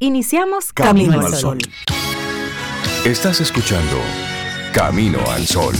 Iniciamos Camino, al Sol. Estás escuchando Camino al Sol.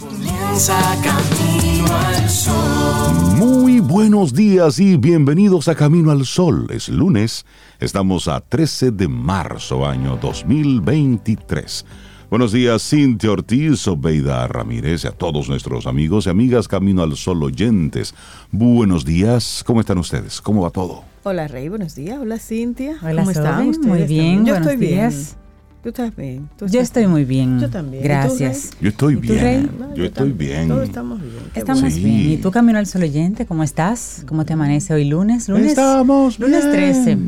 Comienza Camino al Sol. Muy buenos días y bienvenidos a Camino al Sol. Es lunes, estamos a 13 de marzo, año 2023. Buenos días, Cintia Ortiz, Obeida Ramírez y a todos nuestros amigos y amigas Camino al Sol oyentes. Buenos días, ¿cómo están ustedes? ¿Cómo va todo? Hola Rey, buenos días. Hola Cintia. Hola, ¿Cómo están ustedes? Muy bien, Yo estoy días. bien. ¿Tú estás bien? ¿Tú Yo estás estoy muy bien. Yo también. ¿Y tú, Gracias. Yo estoy ¿Y tú, bien. Rey? No, Yo estoy también. bien. Todos estamos bien. Qué Estamos. Sí. bien. ¿Y tú, Camino al Sol oyente, cómo estás? ¿Cómo te amanece hoy lunes? Lunes, Estamos lunes bien. 13.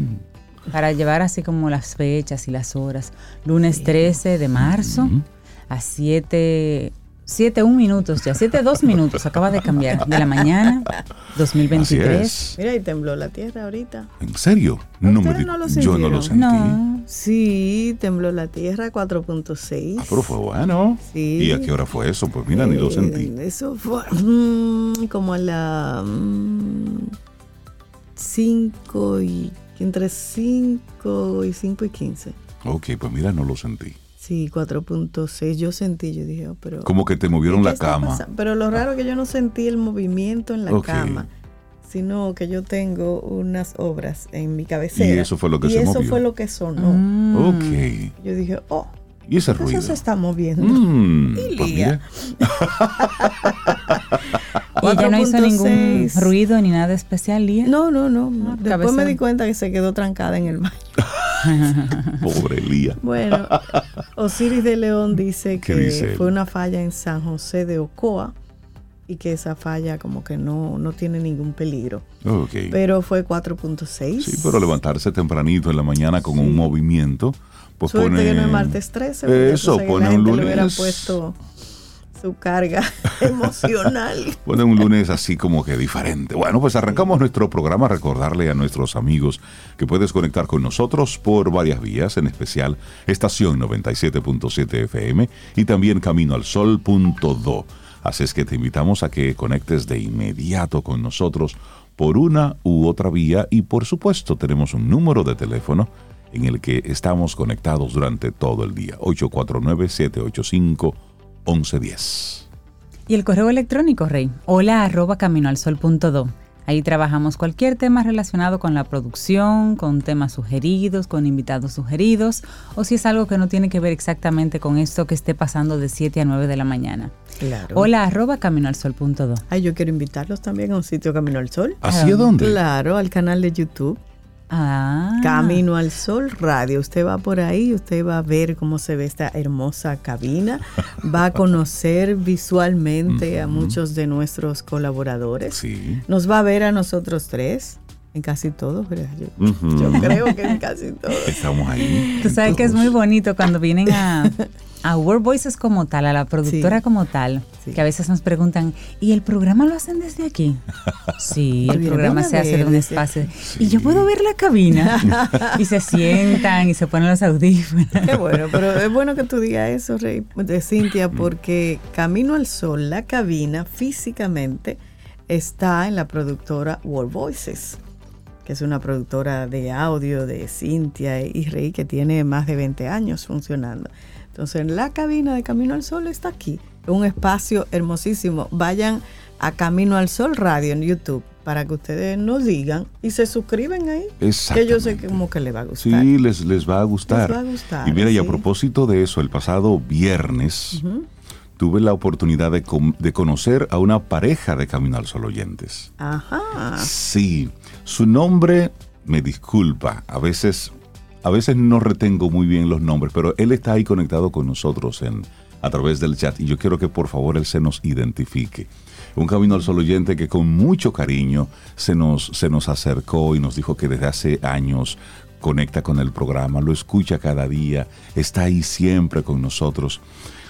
Para llevar así como las fechas y las horas. Lunes 13 de marzo a 7, 7, 1 minutos ya. 7, 2 minutos. Acaba de cambiar. De la mañana, Así 2023. es. Mira, y tembló la tierra ahorita. ¿En serio? No me ¿Ustedes di- no lo yo no lo sentí. No. Sí, tembló la tierra 4.6. Ah, pero fue bueno. Sí. ¿Y a qué hora fue eso? Pues mira, ni lo Eh, sentí. Eso fue mm, como a la 5 y entre 5 y 5 y 15. Ok, pues mira, no lo sentí. Sí, 4.6. Yo sentí, yo dije, oh, pero. Como que te movieron ¿qué la cama. pasando? Pero lo raro es que yo no sentí el movimiento en la cama, sino que yo tengo unas obras en mi cabecera. Y eso fue lo que y se eso fue lo que sonó. Mm. Ok. Yo dije, oh, ¿Y ese eso ruido? se está moviendo. Mm, Y pues Lía. mira. Y ella no hizo ningún 4.6. ruido ni nada especial, Lía. No, no, no. Ah, Después cabeza. me di cuenta que se quedó trancada en el baño. Pobre Lía. Bueno, Osiris de León dice ¿Qué que dice fue una falla en San José de Ocoa y que esa falla como que no, no tiene ningún peligro. Ok. Pero fue 4.6. Sí, pero levantarse tempranito en la mañana con un movimiento, pues Suerte pone... que no es martes 13. porque Eso, pone un gente le hubiera lunes... puesto su carga emocional. Pone un lunes así como que diferente. Bueno, pues arrancamos nuestro programa. Recordarle a nuestros amigos que puedes conectar con nosotros por varias vías, en especial estación 97.7 FM y también camino al sol.do. Así es que te invitamos a que conectes de inmediato con nosotros por una u otra vía y por supuesto tenemos un número de teléfono en el que estamos conectados durante todo el día. 849-785-1110. Y el correo electrónico, Rey, hola arroba caminoalsol.do. Ahí trabajamos cualquier tema relacionado con la producción, con temas sugeridos, con invitados sugeridos, o si es algo que no tiene que ver exactamente con esto que esté pasando de 7 a 9 de la mañana. Claro. Hola arroba caminoalsol.do. Ay, yo quiero invitarlos también a un sitio Camino al Sol. ¿Así a dónde? Claro, al canal de YouTube. Ah, Camino al Sol Radio. Usted va por ahí, usted va a ver cómo se ve esta hermosa cabina, va a conocer visualmente a muchos de nuestros colaboradores. Sí. Nos va a ver a nosotros tres, en casi todos, ¿verdad? Yo, yo creo que en casi todos. Estamos ahí. Tú sabes que es muy bonito cuando vienen a, a World Voices como tal, a la productora Sí. como tal, Sí. que a veces nos preguntan, ¿y el programa lo hacen desde aquí? Sí, el programa se hace de un espacio. Y yo puedo ver la cabina. y se sientan y se ponen los audífonos. Qué bueno, pero es bueno que tú digas eso, Rey, de Cintia, porque Camino al Sol, la cabina físicamente está en la productora World Voices, que es una productora de audio de Cintia y Rey que tiene más de 20 años funcionando. Entonces, la cabina de Camino al Sol está aquí, un espacio hermosísimo. Vayan a Camino al Sol Radio en YouTube para que ustedes nos digan y se suscriben ahí, que yo sé que como que les va a gustar. Sí, les, les va a gustar. Les va a gustar, y mira, y a propósito de eso, el pasado viernes tuve la oportunidad de, de conocer a una pareja de Camino al Sol oyentes. Ajá. Sí, su nombre, me disculpa, a veces, a veces no retengo muy bien los nombres, pero él está ahí conectado con nosotros en, a través del chat y yo quiero que por favor él se nos identifique. Un Camino al Sol oyente que con mucho cariño se nos, se nos acercó y nos dijo que desde hace años conecta con el programa, lo escucha cada día, está ahí siempre con nosotros.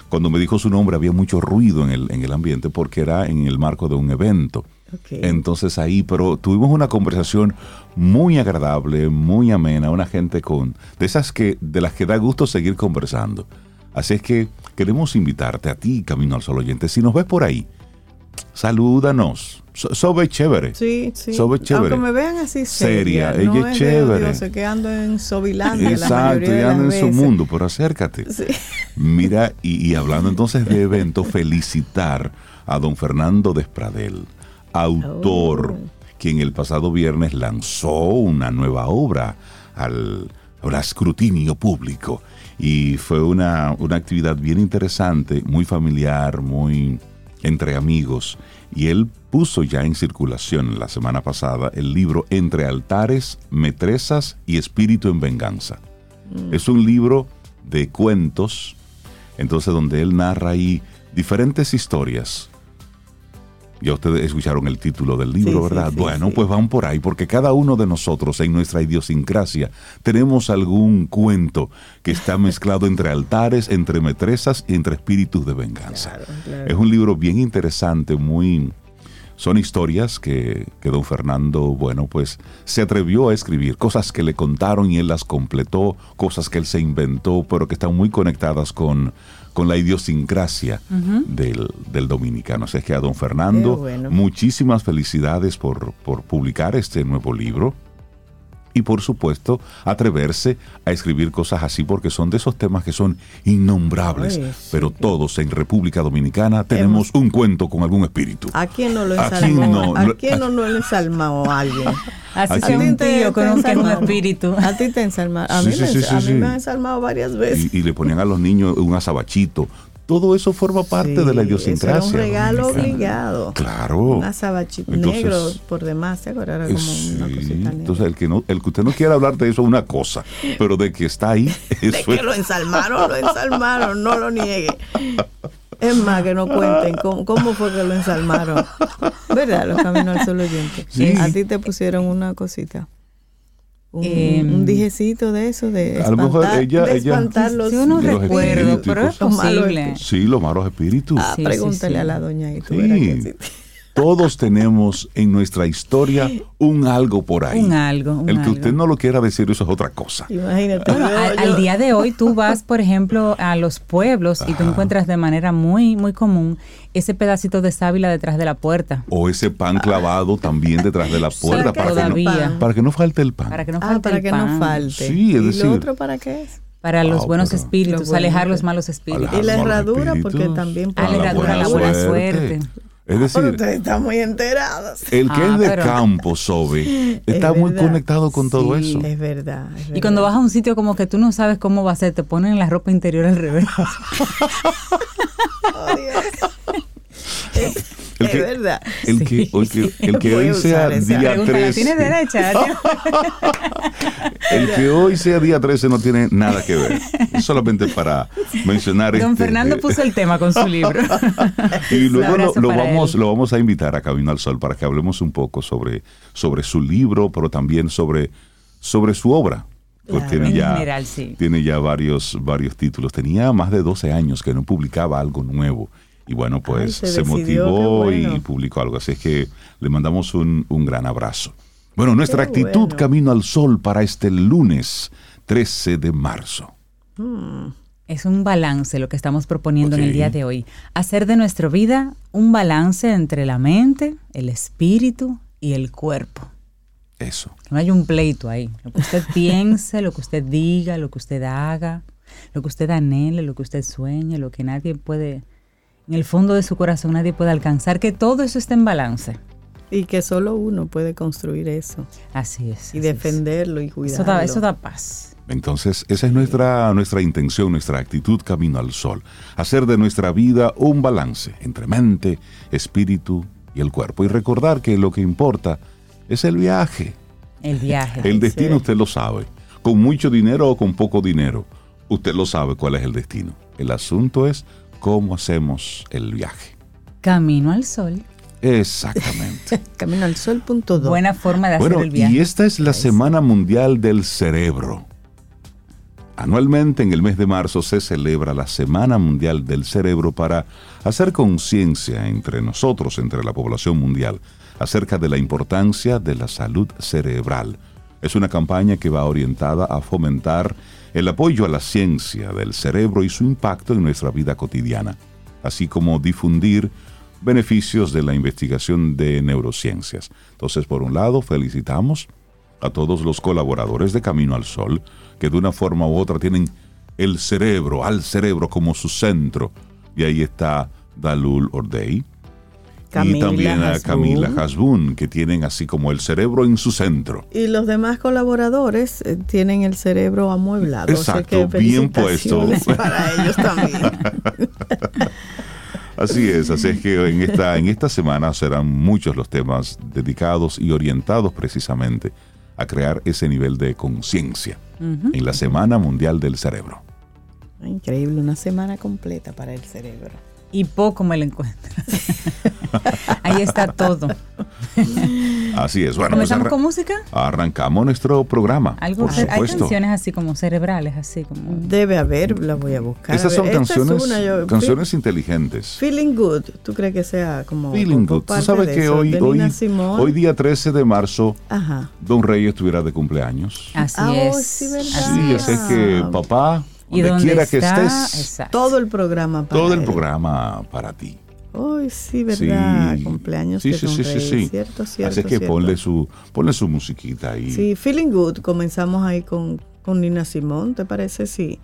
Cuando me dijo su nombre había mucho ruido en el, en el ambiente porque era en el marco de un evento. Entonces ahí, pero tuvimos una conversación muy agradable, muy amena, una gente con de esas que de las que da gusto seguir conversando. Así es que queremos invitarte a ti, Camino al Sol oyente, si nos ves por ahí, salúdanos. So- Sobe chévere. Sí, sí. Sobe chévere. Aunque me vean así Seria, seria. ella no es chévere. odioso, que ando en Sobilandia la Exacto, ya anda en su mundo, pero acércate. Sí. Mira, y, y hablando entonces de evento, felicitar a don Fernando Despradel, autor, Oh. quien el pasado viernes lanzó una nueva obra al, al escrutinio público. Y fue una, una actividad bien interesante, muy familiar, muy entre amigos. Y él puso ya en circulación la semana pasada el libro Entre altares, metresas y espíritu en venganza. Es un libro de cuentos, entonces donde él narra ahí diferentes historias. Ya ustedes escucharon el título del libro, Sí, ¿verdad? sí, bueno, pues van por ahí, porque cada uno de nosotros en nuestra idiosincrasia tenemos algún cuento que está mezclado entre altares, entre metresas y entre espíritus de venganza. Claro, claro. Es un libro bien interesante, muy... Son historias que, que don Fernando, bueno, pues se atrevió a escribir, cosas que le contaron y él las completó, cosas que él se inventó, pero que están muy conectadas con, con la idiosincrasia del, del dominicano. Así es que a don Fernando, bueno. muchísimas felicidades por, por publicar este nuevo libro y por supuesto atreverse a escribir cosas así porque son de esos temas que son innombrables, Ay, sí, pero que- todos en República Dominicana tenemos un cuento con algún espíritu. ¿A quién no lo ¿A quién ensalmó? no? ¿A Lo- quién no lo ensalmó a alguien? Así sea ¿A ti un te- tío con un, espíritu. A ti te ensalmaron. A Sí, mí, sí, me, sí, sí, a mí sí. me han ensalmado varias veces. Y, y le ponían a los niños un azabachito. Todo eso forma parte Sí, de la eso idiosincrasia. Era un regalo dominicana. obligado. Claro. Un Entonces- negro por demás, ¿se acuerdan? Era como Sí, una cosita entonces el que no, el que usted no quiera hablar de eso es una cosa, pero de que está ahí, De eso que es- lo ensalmaron, lo ensalmaron, no lo niegue. Es más, que no cuenten cómo, cómo fue que lo ensalmaron. ¿Verdad? Los caminos al sol oyente. Sí. A ti te pusieron una cosita. Un, Em, un dijecito de eso, de A lo mejor espantar, ella- de ella- espantar los, Sí, uno de los recuerdo, pero es posible. espíritus. Sí, los malos espíritus. Ah, Sí, sí, pregúntale sí. a la doña y tú Sí. Todos tenemos en nuestra historia un algo por ahí. Un algo, un El que algo. usted no lo quiera decir, eso es otra cosa. Imagínate. Bueno, al, día de hoy tú vas, por ejemplo, a los pueblos y tú encuentras de manera muy, muy común ese pedacito de sábila detrás de la puerta. O ese pan clavado también detrás de la puerta para que, no, todavía. para que no falte el pan. Para que no Ah, falte para el que pan. no falte. Sí, es ¿Y decir- lo otro para qué es? Para los Ah, buenos espíritus, Los buenos alejar los malos espíritus. Y la herradura, porque también Ah, la herradura, la buena suerte. Es Pero decir, ustedes están muy enterados. el que Ah, es de pero- campo, Sobe, está muy verdad. conectado con todo Sí. eso. Es verdad. es Y cuando verdad. vas a un sitio como que tú no sabes cómo va a ser, te ponen la ropa interior al revés. Oh, Dios. Es, El es que- verdad. El que, el que, el que Voy hoy sea día Pregúntale, 13. ¿Tienes derecha? El que hoy sea día 13 no tiene nada que ver. Es solamente para mencionar Don este, Fernando eh, puso el tema con su libro. Y luego lo, lo vamos, él. lo vamos a invitar a Camino al Sol para que hablemos un poco sobre, sobre su libro, pero también sobre, sobre su obra. Claro. tiene En ya, general, sí. tiene ya varios, varios títulos. Tenía más de 12 años que no publicaba algo nuevo. Y bueno, pues se se, decidió, motivó bueno. y publicó algo. Así es que le mandamos un, un gran abrazo. Bueno, nuestra Qué actitud bueno. Camino al Sol para este lunes 13 de marzo. Es un balance lo que estamos proponiendo en el día de hoy. Hacer de nuestra vida un balance entre la mente, el espíritu y el cuerpo. Eso. Que no haya un pleito ahí. Lo que usted piense, lo que usted diga, lo que usted haga, lo que usted anhele, lo que usted sueñe, lo que nadie puede, en el fondo de su corazón nadie puede alcanzar, que todo eso esté en balance. Y que solo uno puede construir eso. Así es. Y así es. defenderlo y cuidarlo. Eso da, eso da paz. Entonces, esa es nuestra, nuestra intención, nuestra actitud camino al sol. Hacer de nuestra vida un balance entre mente, espíritu y el cuerpo. Y recordar que lo que importa es el viaje. El viaje. El destino sí. usted lo sabe. Con mucho dinero o con poco dinero. Usted lo sabe cuál es el destino. El asunto es cómo hacemos el viaje. Camino al sol. Exactamente. Camino al sol punto dos. Buena forma de hacer el viaje. y esta es la Semana Mundial del Cerebro. Anualmente en el mes de marzo se celebra la Semana Mundial del Cerebro para hacer conciencia entre nosotros, entre la población mundial, acerca de la importancia de la salud cerebral. Es una campaña que va orientada a fomentar el apoyo a la ciencia del cerebro y su impacto en nuestra vida cotidiana, así como difundir beneficios de la investigación de neurociencias. Entonces, por un lado, felicitamos a todos los colaboradores de Camino al Sol, que de una forma u otra tienen el cerebro, al cerebro como su centro. Y ahí está Dalul Ordey. Y también a. Camila Hasbun, que tienen así como el cerebro en su centro. Y los demás colaboradores eh, tienen el cerebro amueblado. o sea Exacto, que bien puesto. Para ellos también. Así es, así es que en esta, en esta semana serán muchos los temas dedicados y orientados precisamente a crear ese nivel de conciencia en la Semana Mundial del Cerebro. Increíble, una semana completa para el cerebro. Y poco me lo encuentro. Ahí está todo. Así es. Bueno, pues ¿Comenzamos arran- con música? arrancamos nuestro programa. Algo, por hay supuesto. canciones así como cerebrales, así como... Debe haber, la voy a buscar. Esas A son es canciones, una, yo- canciones inteligentes. Feeling Good, ¿tú crees que sea como Feeling como good. Tú sabes que eso? hoy, hoy, hoy día 13 de marzo, Ajá. Don Rey estuviera de cumpleaños. Así Ah, oh, es. sí, ¿verdad? así Sí, es. así es que papá, Y donde quiera que estés, exacto. Todo el programa para todo el él. programa para ti. Ay, sí, ¿verdad? Sí. Cumpleaños Sí, de sí, sí, sí, sí. Cierto, cierto, Así es que cierto. ponle su, ponle su musiquita ahí. Sí, Feeling Good. Comenzamos ahí con, con Nina Simón, ¿te parece? Sí.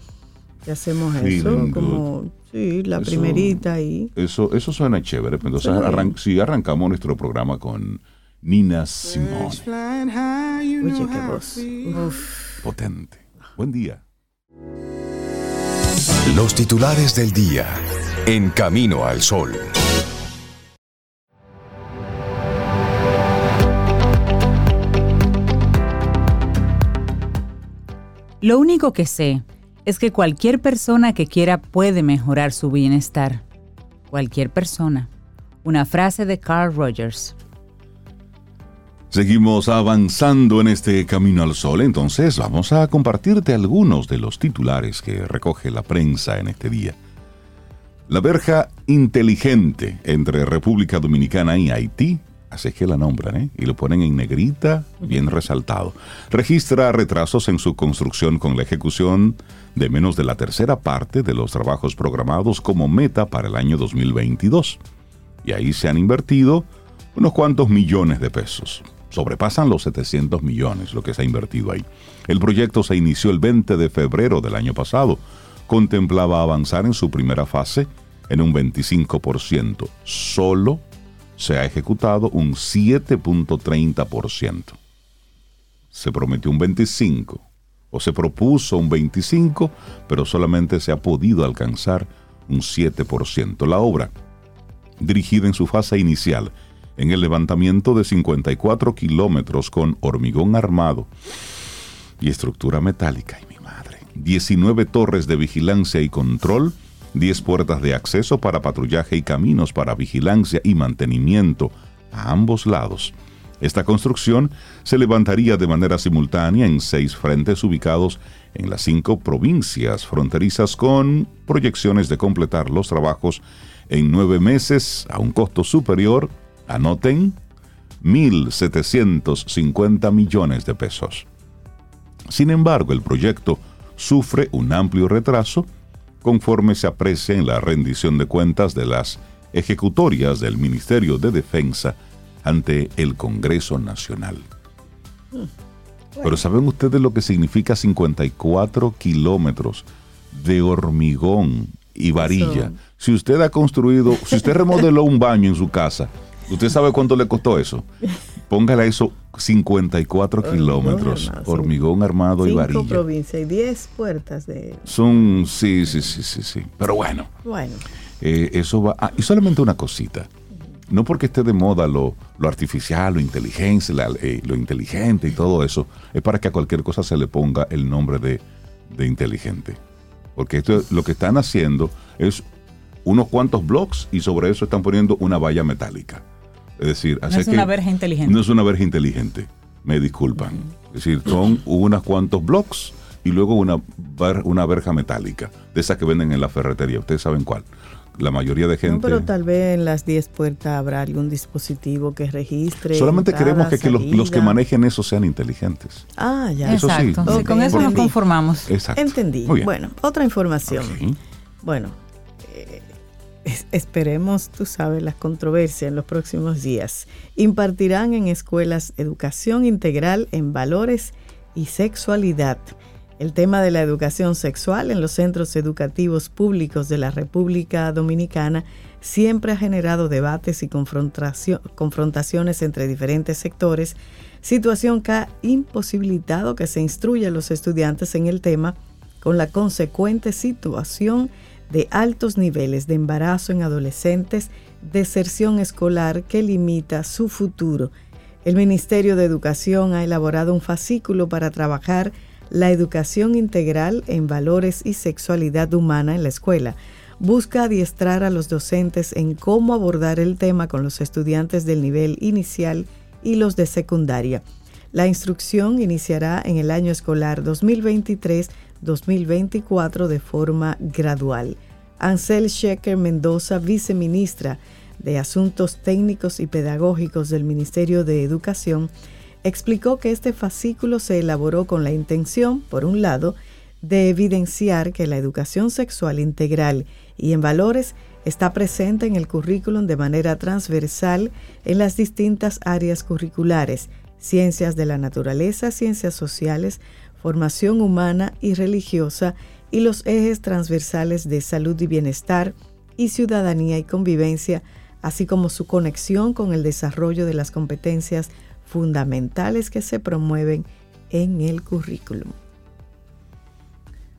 Que hacemos eso, Feeling como, sí, la Eso- primerita ahí. Eso, eso suena chévere. pues Entonces, bien. arran- sí, arrancamos nuestro programa con Nina Simone. Oye, qué voz. Uf. Potente. Buen día. Los titulares del día en Camino al Sol. Lo único que sé es que cualquier persona que quiera puede mejorar su bienestar. Cualquier persona. Una frase de Carl Rogers. Seguimos avanzando en este camino al sol, entonces vamos a compartirte algunos de los titulares que recoge la prensa en este día. La verja inteligente entre República Dominicana y Haití, así es que la nombran, ¿eh? y lo ponen en negrita, bien resaltado, registra retrasos en su construcción con la ejecución de menos de la tercera parte de los trabajos programados como meta para el año 2022. Y ahí se han invertido unos cuantos millones de pesos. Sobrepasan los 700 millones lo que se ha invertido ahí. El proyecto se inició el 20 de febrero del año pasado. Contemplaba avanzar en su primera fase en un 25%. Solo se ha ejecutado un 7.30%. Se prometió un 25% o se propuso un 25%, pero solamente se ha podido alcanzar un 7%. La obra dirigida en su fase inicial en el levantamiento de 54 kilómetros con hormigón armado y estructura metálica. ¡Ay, mi madre! 19 torres de vigilancia y control, 10 puertas de acceso para patrullaje y caminos para vigilancia y mantenimiento a ambos lados. Esta construcción se levantaría de manera simultánea en seis frentes ubicados en las cinco provincias fronterizas con proyecciones de completar los trabajos en nueve meses a un costo superior, anoten, 1.750 millones de pesos. Sin embargo, el proyecto sufre un amplio retraso conforme se aprecia en la rendición de cuentas de las ejecutorias del Ministerio de Defensa ante el Congreso Nacional. Pero ¿saben ustedes lo que significa 54 kilómetros de hormigón y varilla? Si usted ha construido, si usted remodeló un baño en su casa, ¿usted sabe cuánto le costó eso? Póngale eso 54 Hormigón kilómetros, hormigón armado y Cinco varilla. provincias y diez puertas de... Son, sí, sí, sí, sí, sí. Pero bueno, Bueno, eh, eso va. Ah, y solamente una cosita. No porque esté de moda lo, lo artificial, lo inteligencia, la- eh, lo inteligente y todo eso, es para que a cualquier cosa se le ponga el nombre de, de inteligente. Porque esto es- lo que están haciendo es unos cuantos blocks y sobre eso están poniendo una valla metálica. Es decir, No así es que una verja inteligente. no es una verja inteligente. Me disculpan. Es decir, son unos cuantos blocks y luego una, ver- una verja metálica, de esas que venden en la ferretería. Ustedes saben cuál. La mayoría de gente. no, pero tal vez en las diez puertas habrá algún dispositivo que registre. Solamente entrada, queremos que, que los, los que manejen eso sean inteligentes. Ah, ya. Eso sí. Exacto. Sí, con eso nos conformamos. Exacto. Entendí. Muy bien. Bueno, otra información. Bueno, esperemos, tú sabes, la controversia en los próximos días. Impartirán en escuelas educación integral en valores y sexualidad. El tema de la educación sexual en los centros educativos públicos de la República Dominicana siempre ha generado debates y confrontaciones entre diferentes sectores, situación que ha imposibilitado que se instruya a los estudiantes en el tema con la consecuente situación altos niveles de embarazo en adolescentes, deserción escolar que limita su futuro. El Ministerio de Educación ha elaborado un fascículo para trabajar la educación integral en valores y sexualidad humana en la escuela. Busca adiestrar a los docentes en cómo abordar el tema con los estudiantes del nivel inicial y los de secundaria. La instrucción iniciará en el año escolar 2023-2024 de forma gradual. Ansel Shecker Mendoza, viceministra de Asuntos Técnicos y Pedagógicos del Ministerio de Educación, explicó que este fascículo se elaboró con la intención, por un lado, de evidenciar que la educación sexual integral y en valores está presente en el currículum de manera transversal en las distintas áreas curriculares, ciencias de la naturaleza, ciencias sociales, formación humana y religiosa y los ejes transversales de salud y bienestar y ciudadanía y convivencia, así como su conexión con el desarrollo de las competencias fundamentales que se promueven en el currículum.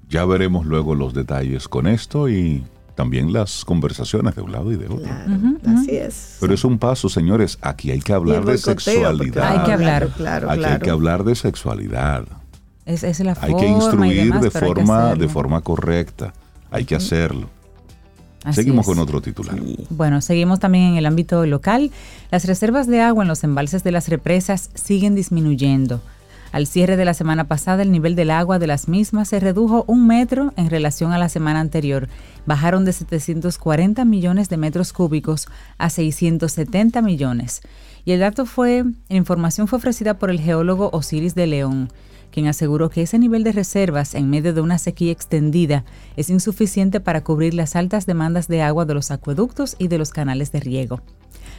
Ya veremos luego los detalles con esto y también las conversaciones de un lado y de otro. Así es. Pero es un paso, señores. Aquí hay que hablar de sexualidad. Hay que hablar, claro, Aquí hay que hablar de sexualidad. Es, es la hay que instruir de forma de forma correcta. Hay que hacerlo seguimos con otro titular. Bueno, seguimos también en el ámbito local. Las reservas de agua en los embalses de las represas siguen disminuyendo. Al cierre de la semana pasada, el nivel del agua de las mismas se redujo un metro en relación a la semana anterior. Bajaron de 740 millones de metros cúbicos a 670 millones. Y el dato fue, la información fue ofrecida por el geólogo Osiris de León quien aseguró que ese nivel de reservas en medio de una sequía extendida es insuficiente para cubrir las altas demandas de agua de los acueductos y de los canales de riego.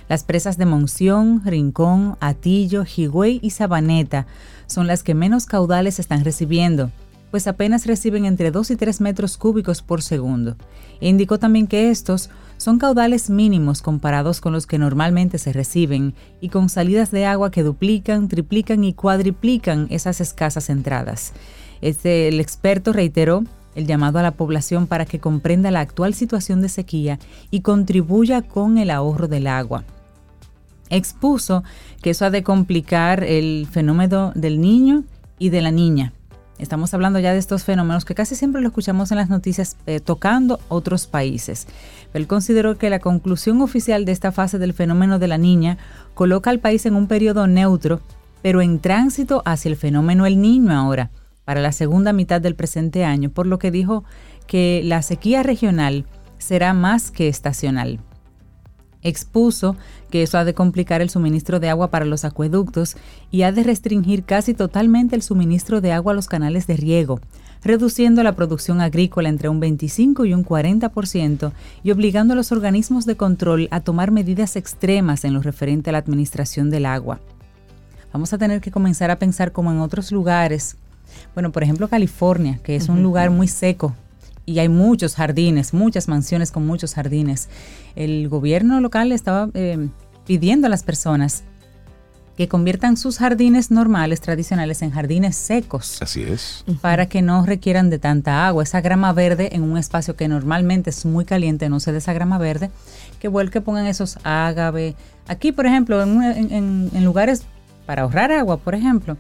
Las presas de Monción, Rincón, Atillo, Higüey y Sabaneta son las que menos caudales están recibiendo, pues apenas reciben entre 2 y 3 metros cúbicos por segundo. Indicó también que estos son caudales mínimos comparados con los que normalmente se reciben y con salidas de agua que duplican, triplican y cuadriplican esas escasas entradas. Este, el experto reiteró el llamado a la población para que comprenda la actual situación de sequía y contribuya con el ahorro del agua. Expuso que eso ha de complicar el fenómeno del niño y de la niña, Estamos hablando ya de estos fenómenos que casi siempre lo escuchamos en las noticias eh, tocando otros países. Él consideró que la conclusión oficial de esta fase del fenómeno de la niña coloca al país en un periodo neutro, pero en tránsito hacia el fenómeno el niño ahora, para la segunda mitad del presente año, por lo que dijo que la sequía regional será más que estacional. Expuso que eso ha de complicar el suministro de agua para los acueductos y ha de restringir casi totalmente el suministro de agua a los canales de riego, reduciendo la producción agrícola entre un 25 y un 40% y obligando a los organismos de control a tomar medidas extremas en lo referente a la administración del agua. Vamos a tener que comenzar a pensar como en otros lugares. Bueno, por ejemplo, California, que es un lugar muy seco y hay muchos jardines, muchas mansiones con muchos jardines. El gobierno local estaba eh, pidiendo a las personas que conviertan sus jardines normales, tradicionales, en jardines secos. Así es. Para que no requieran de tanta agua. Esa grama verde en un espacio que normalmente es muy caliente, no se de esa grama verde, que vuelve que pongan esos ágave. Aquí, por ejemplo, en, lugares para ahorrar agua, por ejemplo,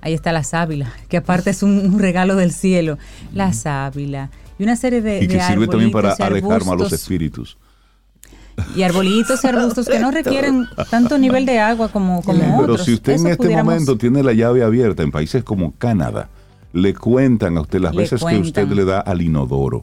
ahí está la sábila, que aparte es un, regalo del cielo. La sábila, y una serie de Y que sirve también para alejar malos espíritus. Y arbolitos y arbustos que no requieren tanto nivel de agua como, como otros. Pero si usted en este momento tiene la llave abierta en países como Canadá, le cuentan a usted las veces que usted le da al inodoro.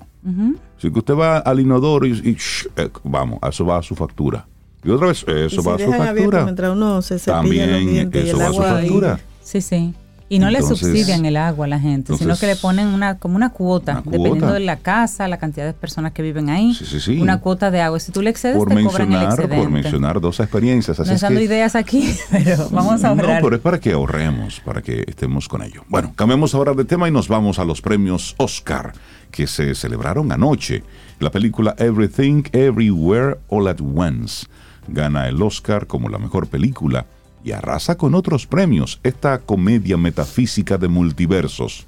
Si usted va al inodoro y, eh, vamos, eso va a su factura. Y otra vez, eso va a su factura. Mientras uno se También eso va a su factura. Sí, sí. Y no le Entonces- subsidian el agua a la gente, sino que le ponen una como una cuota, Una cuota. dependiendo de la casa, la cantidad de personas que viven ahí, Sí, sí, sí. una cuota de agua. Si tú le excedes, Por te cobran el mencionar, excedente. por mencionar dos experiencias. Así No es dando que- ideas aquí, pero vamos a ahorrar. No, pero es para que ahorremos, para que estemos con ello. Bueno, cambiamos ahora de tema y nos vamos a los premios Oscar que se celebraron anoche. La película Everything, Everywhere, All at Once gana el Oscar como la mejor película y arrasa con otros premios esta comedia metafísica de multiversos.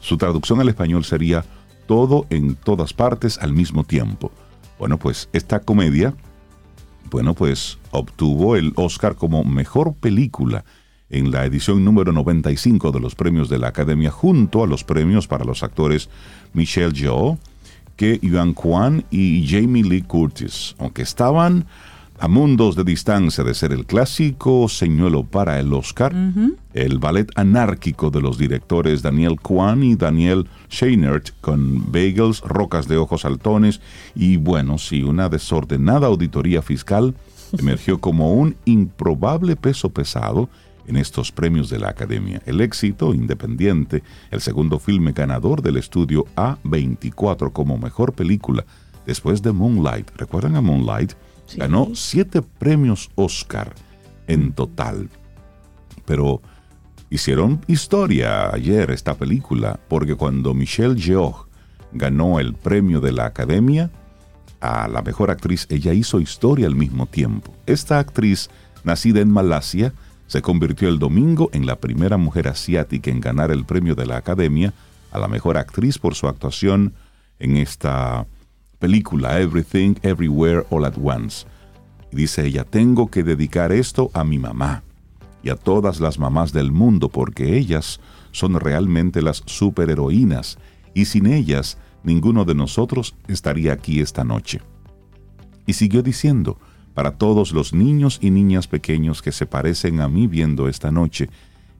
Su traducción al español sería Todo en todas partes al mismo tiempo. Bueno, pues esta comedia bueno, pues obtuvo el Oscar como mejor película en la edición número 95 de los premios de la Academia, junto a los premios para los actores Michelle Yeoh, Ke Yuan Kwan y Jamie Lee Curtis, aunque estaban a mundos de distancia de ser el clásico señuelo para el Oscar, el ballet anárquico de los directores Daniel Kwan y Daniel Scheinert con bagels, rocas de ojos saltones y bueno, sí, una desordenada auditoría fiscal emergió como un improbable peso pesado en estos premios de la Academia. El éxito independiente, el segundo filme ganador del estudio A24 como mejor película después de Moonlight. ¿Recuerdan a Moonlight? Ganó siete premios Oscar en total. Pero hicieron historia ayer esta película, porque cuando Michelle Yeoh ganó el premio de la Academia a la mejor actriz, ella hizo historia al mismo tiempo. Esta actriz, nacida en Malasia, se convirtió el domingo en la primera mujer asiática en ganar el premio de la Academia a la mejor actriz por su actuación en esta película Everything, Everywhere, All at Once. Y dice ella, tengo que dedicar esto a mi mamá y a todas las mamás del mundo porque ellas son realmente las superheroínas y sin ellas ninguno de nosotros estaría aquí esta noche. Y siguió diciendo, para todos los niños y niñas pequeños que se parecen a mí viendo esta noche,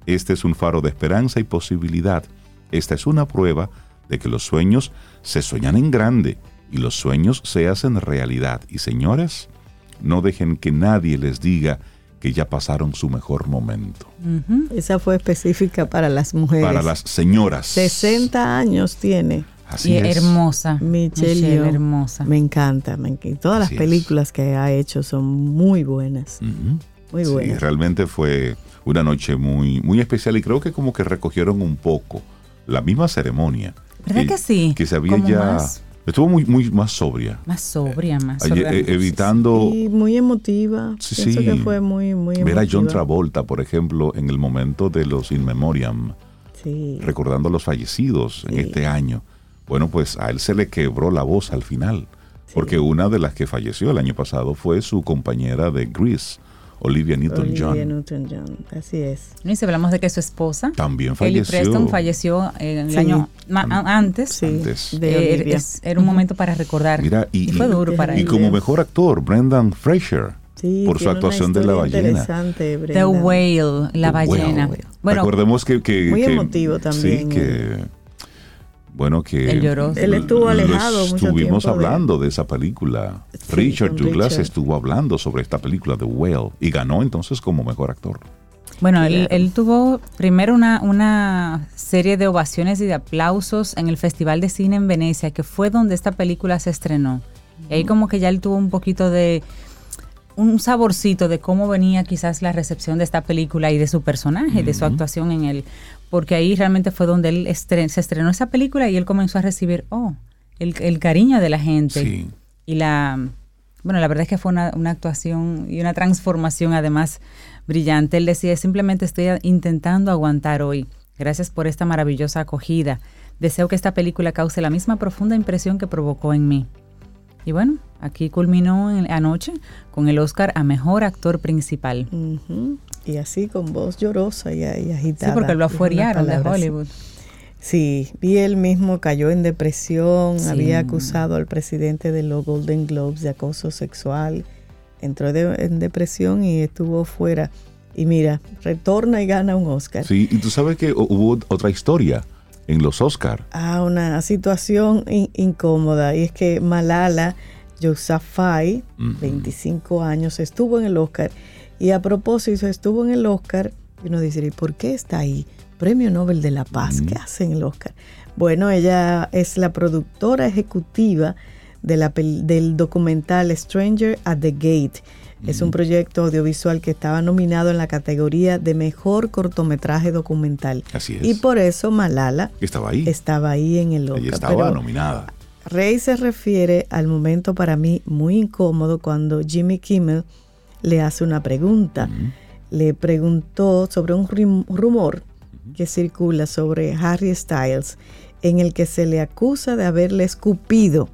este es un faro de esperanza y posibilidad. Esta es una prueba de que los sueños se sueñan en grande y los sueños se hacen realidad. Y señores, no dejen que nadie les diga que ya pasaron su mejor momento. Esa fue específica para las mujeres. Para las señoras. 60 años tiene Así y es. hermosa. Michelle, Michelle, hermosa. Me encanta, me encanta. Todas Así las es. películas que ha hecho son muy buenas. Muy Sí, buenas. realmente fue una noche muy, muy especial y creo que como que recogieron un poco la misma ceremonia. ¿Verdad que sí? Que se había Como ya... más- Estuvo muy, muy más sobria. Más sobria, más Ayer, eh, evitando Y muy emotiva. Sí, Pienso sí. que fue muy, muy emotiva. ver a John Travolta, por ejemplo, en el momento de los In Memoriam, Sí. recordando a los fallecidos en Sí. este año. Bueno, pues a él se le quebró la voz al final, porque una de las que falleció el año pasado fue su compañera de Grease, Olivia Newton-John. Olivia Newton-John, así es. Y si hablamos de que su esposa, También falleció. Preston, falleció en el Sí. año ma- a- antes. Sí, Antes. de Eh, Olivia. es- era un momento para recordar. Mira, y, Y fue y- duro para y él. como mejor actor, Brendan Fraser, Sí, por su actuación de la ballena. interesante, The. Whale, la The ballena. Whale. Bueno, Recordemos que, que- Muy que- emotivo también, Sí, que bueno que Él lloró. Él estuvo alejado mucho Estuvimos tiempo hablando de... esa película. Sí, Richard Douglas Richard. estuvo hablando sobre esta película The Whale y ganó entonces como mejor actor. Bueno, él tuvo primero una, una serie de ovaciones y de aplausos en el Festival de Cine en Venecia, que fue donde esta película se estrenó. Y ahí como que ya él tuvo un poquito de un saborcito de cómo venía quizás la recepción de esta película y de su personaje, de su actuación en él. Porque ahí realmente fue donde él se estrenó esa película y él comenzó a recibir, oh, el, el cariño de la gente. Sí. Y la, bueno, la verdad es que fue una, una actuación y una transformación además brillante. Él decía, simplemente estoy intentando aguantar hoy. Gracias por esta maravillosa acogida. Deseo que esta película cause la misma profunda impresión que provocó en mí. Y bueno, aquí culminó en- anoche con el Oscar a Mejor Actor Principal. Y así con voz llorosa y, y Sí, agitada. porque lo afuerearon de. Hollywood. Sí, y él mismo cayó en depresión, Sí. había acusado al presidente de los Golden Globes de acoso sexual, entró de- en depresión y estuvo fuera. Y mira, retorna y gana un Oscar. Sí, y tú sabes que hu- hubo otra historia en los Oscar. a una situación in- incómoda y es que Malala Yousafzai, Ujú. 25 años, estuvo en el Oscar y a propósito estuvo en el Oscar Y uno dice, ¿y por qué está ahí? Premio Nobel de la Paz, ¿qué hace en el Oscar? Bueno, ella es la productora ejecutiva de la pel- del documental Stranger at the Gate. Es un proyecto audiovisual que estaba nominado en la categoría de mejor cortometraje documental. Así es. Y por eso Malala Estaba ahí. estaba ahí en el Oscar. Ella estaba Pero nominada. Rey se refiere al momento para mí muy incómodo cuando Jimmy Kimmel le hace una pregunta. Le preguntó sobre un rumor que circula sobre Harry Styles en el que se le acusa de haberle escupido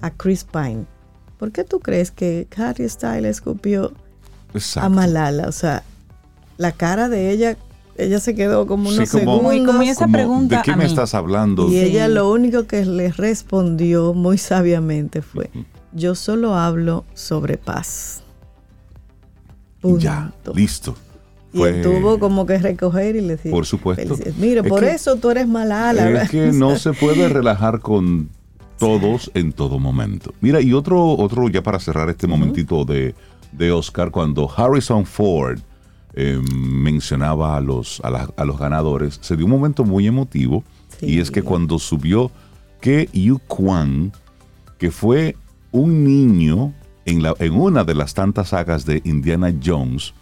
a Chris Pine. ¿Por qué tú crees que Harry Styles escupió Exacto. a Malala? O sea, la cara de ella, ella se quedó como unos Sí, como- y como segundos. esa Como, pregunta ¿De qué a me mí. estás hablando? Y Sí. ella lo único que le respondió muy sabiamente fue, yo solo hablo sobre paz. Punto. Ya, listo. Y él tuvo como que recoger y le decir, Por supuesto. Es por que- eso tú eres malala. Es que no se puede relajar con todos en todo momento. Mira, y otro, otro ya para cerrar este momentito de, de Oscar, cuando Harrison Ford eh, mencionaba a los, a, la- a los ganadores, se dio un momento muy emotivo. Sí. Y es que cuando subió que Yu Kwan, que fue un niño en, la, en una de las tantas sagas de Indiana Jones,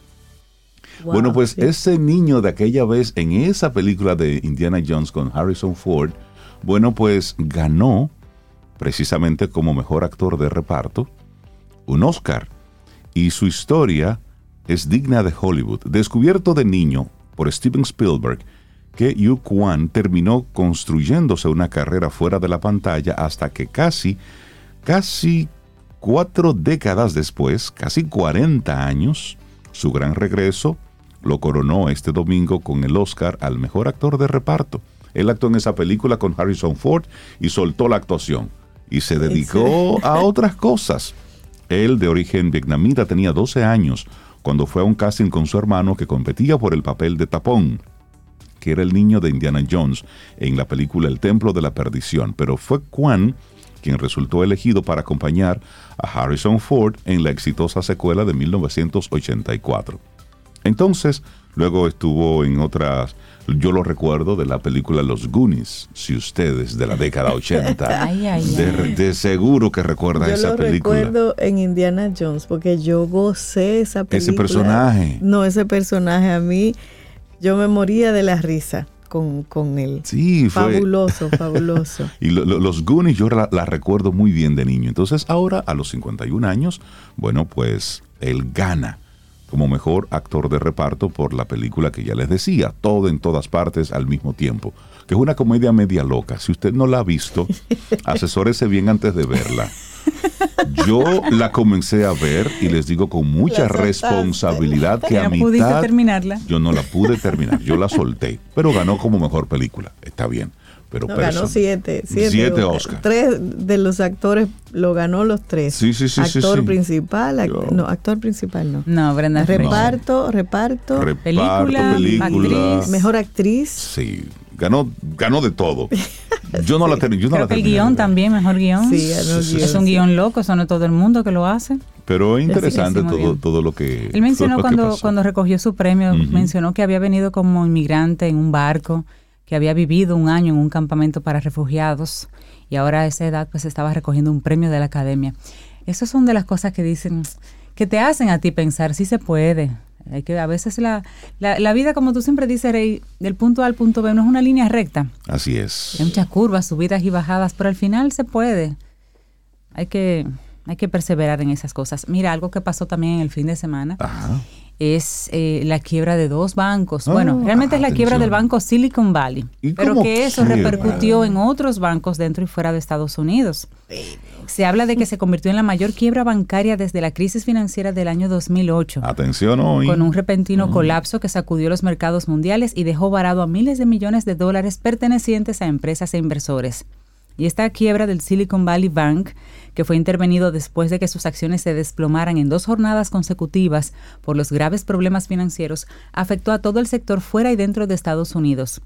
Wow, bueno, pues sí. ese niño de aquella vez en esa película de Indiana Jones con Harrison Ford, bueno, pues ganó precisamente como mejor actor de reparto un Oscar. Y su historia es digna de Hollywood. Descubierto de niño por Steven Spielberg, que Yu Kwan terminó construyéndose una carrera fuera de la pantalla hasta que casi, casi cuatro décadas después, casi 40 años, su gran regreso lo coronó este domingo con el Oscar al mejor actor de reparto. Él actuó en esa película con Harrison Ford y soltó la actuación y se dedicó a otras cosas. Él, de origen vietnamita, tenía 12 años cuando fue a un casting con su hermano que competía por el papel de tapón que era el niño de Indiana Jones en la película El Templo de la Perdición, pero fue Kwan quien resultó elegido para acompañar a Harrison Ford en la exitosa secuela de 1984. Entonces, luego estuvo en otras, yo lo recuerdo de la película Los Goonies, si ustedes de la década 80, Ay, ay, de, ay. de seguro que recuerda Yo esa lo película. recuerdo en Indiana Jones porque yo gocé esa película. Ese personaje. No, ese personaje a mí, yo me moría de la risa con, con él. Sí, fue, Fabuloso, fabuloso. Y lo- lo- los Goonies yo la, la recuerdo muy bien de niño. Entonces ahora, a los 51 años, bueno, pues él gana como mejor actor de reparto por la película que ya les decía, todo en todas partes al mismo tiempo, que es una comedia media loca. Si usted no la ha visto, asesórese bien antes de verla. Yo la comencé a ver y les digo con mucha responsabilidad que a mitad terminarla. yo no la pude terminar, yo la solté, pero ganó como mejor película. Está bien. Pero No, ganó siete. Siete, Siete Oscar. Tres de los actores lo ganó los tres. Sí, sí, sí, sí, Actor sí. principal, act- Yo- no, actor principal no. No, Brenda. Reparto, reparto, Reparto, Película, película. actriz. mejor actriz. Sí, ganó, ganó de todo. Yo no la, ter- yo no Creo la que el terminé guion también, mejor guion. Sí, ganó Sí, sí, guion, Es un sí. guion loco, eso no es todo el mundo que lo hace. Pero es interesante Sí, sí, todo, todo lo que. Él mencionó cuando, cuando recogió su premio, Ujú. mencionó que había venido como inmigrante en un barco, que había vivido un año en un campamento para refugiados y ahora a esa edad pues estaba recogiendo un premio de la academia. Esas son de las cosas que dicen, que te hacen a ti pensar si se puede. Hay que a veces la, la, la vida, como tú siempre dices, Rey, del punto A al punto B no es una línea recta. Así es. Hay muchas curvas, subidas y bajadas, pero al final se puede. Hay que, hay que perseverar en esas cosas. Mira, algo que pasó también en el fin de semana Ajá. Es eh, la quiebra de dos bancos. Ah, bueno, realmente es la quiebra atención. del banco Silicon Valley, ¿Y pero que eso quiebra? repercutió en otros bancos dentro y fuera de Estados Unidos. Se habla de que se convirtió en la mayor quiebra bancaria desde la crisis financiera del año 2008 Atención hoy. con un repentino colapso que sacudió los mercados mundiales y dejó varado a miles de millones de dólares pertenecientes a empresas e inversores. Y esta quiebra del Silicon Valley Bank, que fue intervenido después de que sus acciones se desplomaran en dos jornadas consecutivas por los graves problemas financieros, afectó a todo el sector fuera y dentro de Estados Unidos.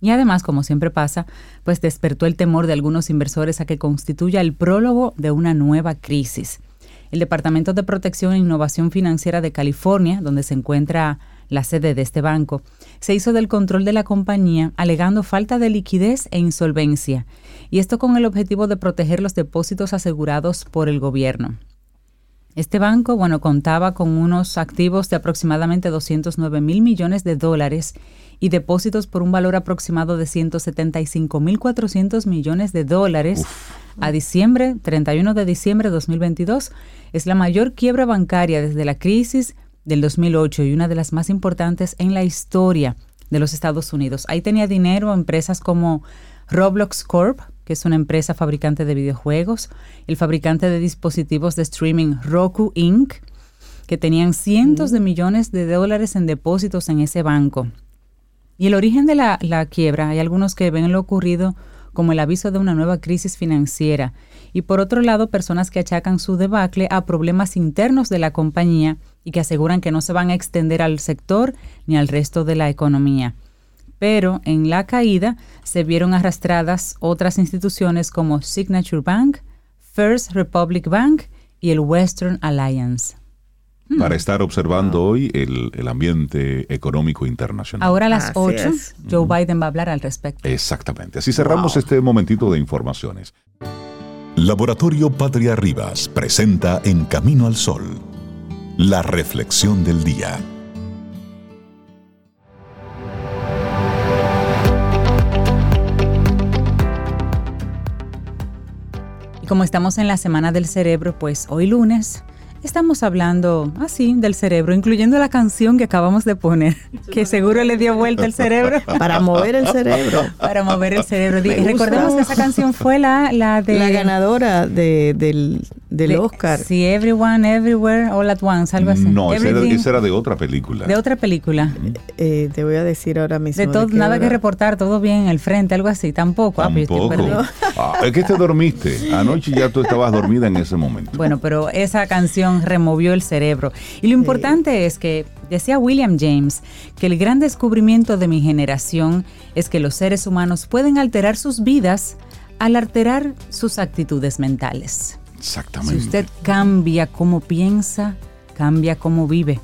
Y además, como siempre pasa, pues despertó el temor de algunos inversores a que constituya el prólogo de una nueva crisis. El Departamento de Protección e Innovación Financiera de California, donde se encuentra la sede de este banco, se hizo del control de la compañía alegando falta de liquidez e insolvencia, y esto con el objetivo de proteger los depósitos asegurados por el gobierno. Este banco, bueno, contaba con unos activos de aproximadamente 209 mil millones de dólares y depósitos por un valor aproximado de 175 mil 400 millones de dólares. A diciembre, 31 de diciembre de 2022, es la mayor quiebra bancaria desde la crisis del 2008 y una de las más importantes en la historia de los Estados Unidos. Ahí tenía dinero empresas como Roblox Corp, que es una empresa fabricante de videojuegos, el fabricante de dispositivos de streaming Roku Inc., que tenían cientos de millones de dólares en depósitos en ese banco. Y el origen de la, la, quiebra, hay algunos que ven lo ocurrido como el aviso de una nueva crisis financiera, y por otro lado, personas que achacan su debacle a problemas internos de la compañía y que aseguran que no se van a extender al sector ni al resto de la economía pero en la caída se vieron arrastradas otras instituciones como Signature Bank, First Republic Bank y el Western Alliance. Hmm. Para estar observando hoy el, el, ambiente económico internacional. Ahora a las 8, Joe Biden va a hablar al respecto. Exactamente. Así cerramos wow. este momentito de informaciones. Laboratorio Patria Rivas presenta En Camino al Sol, la reflexión del día. Y como estamos en la Semana del Cerebro, pues hoy lunes estamos hablando así del cerebro, incluyendo la canción que acabamos de poner, que seguro le dio vuelta el cerebro. Para mover el cerebro. Para mover el cerebro. Recordemos que esa canción fue la, la de... La ganadora de, del, del de, Oscar. Sí, Everyone, Everywhere, All at Once, algo así. No, esa era, esa era, de otra película. De otra película. Eh, te voy a decir ahora mismo. De todo, de nada hora. que reportar, todo bien en el frente, algo así. Tampoco. Tampoco. Ah, ah, es que te dormiste. Anoche ya tú estabas dormida en ese momento. Bueno, pero esa canción removió el cerebro. Y lo importante sí. es que, decía William James, que el gran descubrimiento de mi generación es que los seres humanos pueden alterar sus vidas al alterar sus actitudes mentales. Exactamente. Si usted cambia cómo piensa, cambia cómo vive.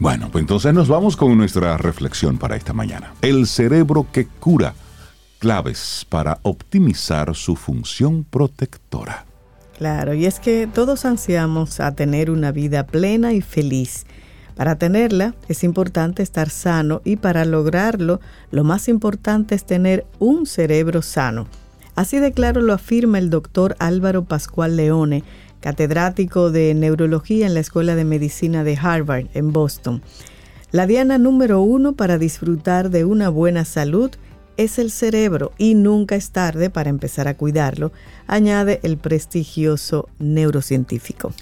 Bueno, pues entonces nos vamos con nuestra reflexión para esta mañana. El cerebro que cura. Claves para optimizar su función protectora. Claro, y es que todos ansiamos a tener una vida plena y feliz. Para tenerla es importante estar sano y para lograrlo lo más importante es tener un cerebro sano. Así de claro lo afirma el doctor Álvaro Pascual Leone, catedrático de neurología en la Escuela de Medicina de Harvard en Boston. La diana número uno para disfrutar de una buena salud es el cerebro y nunca es tarde para empezar a cuidarlo, añade el prestigioso neurocientífico.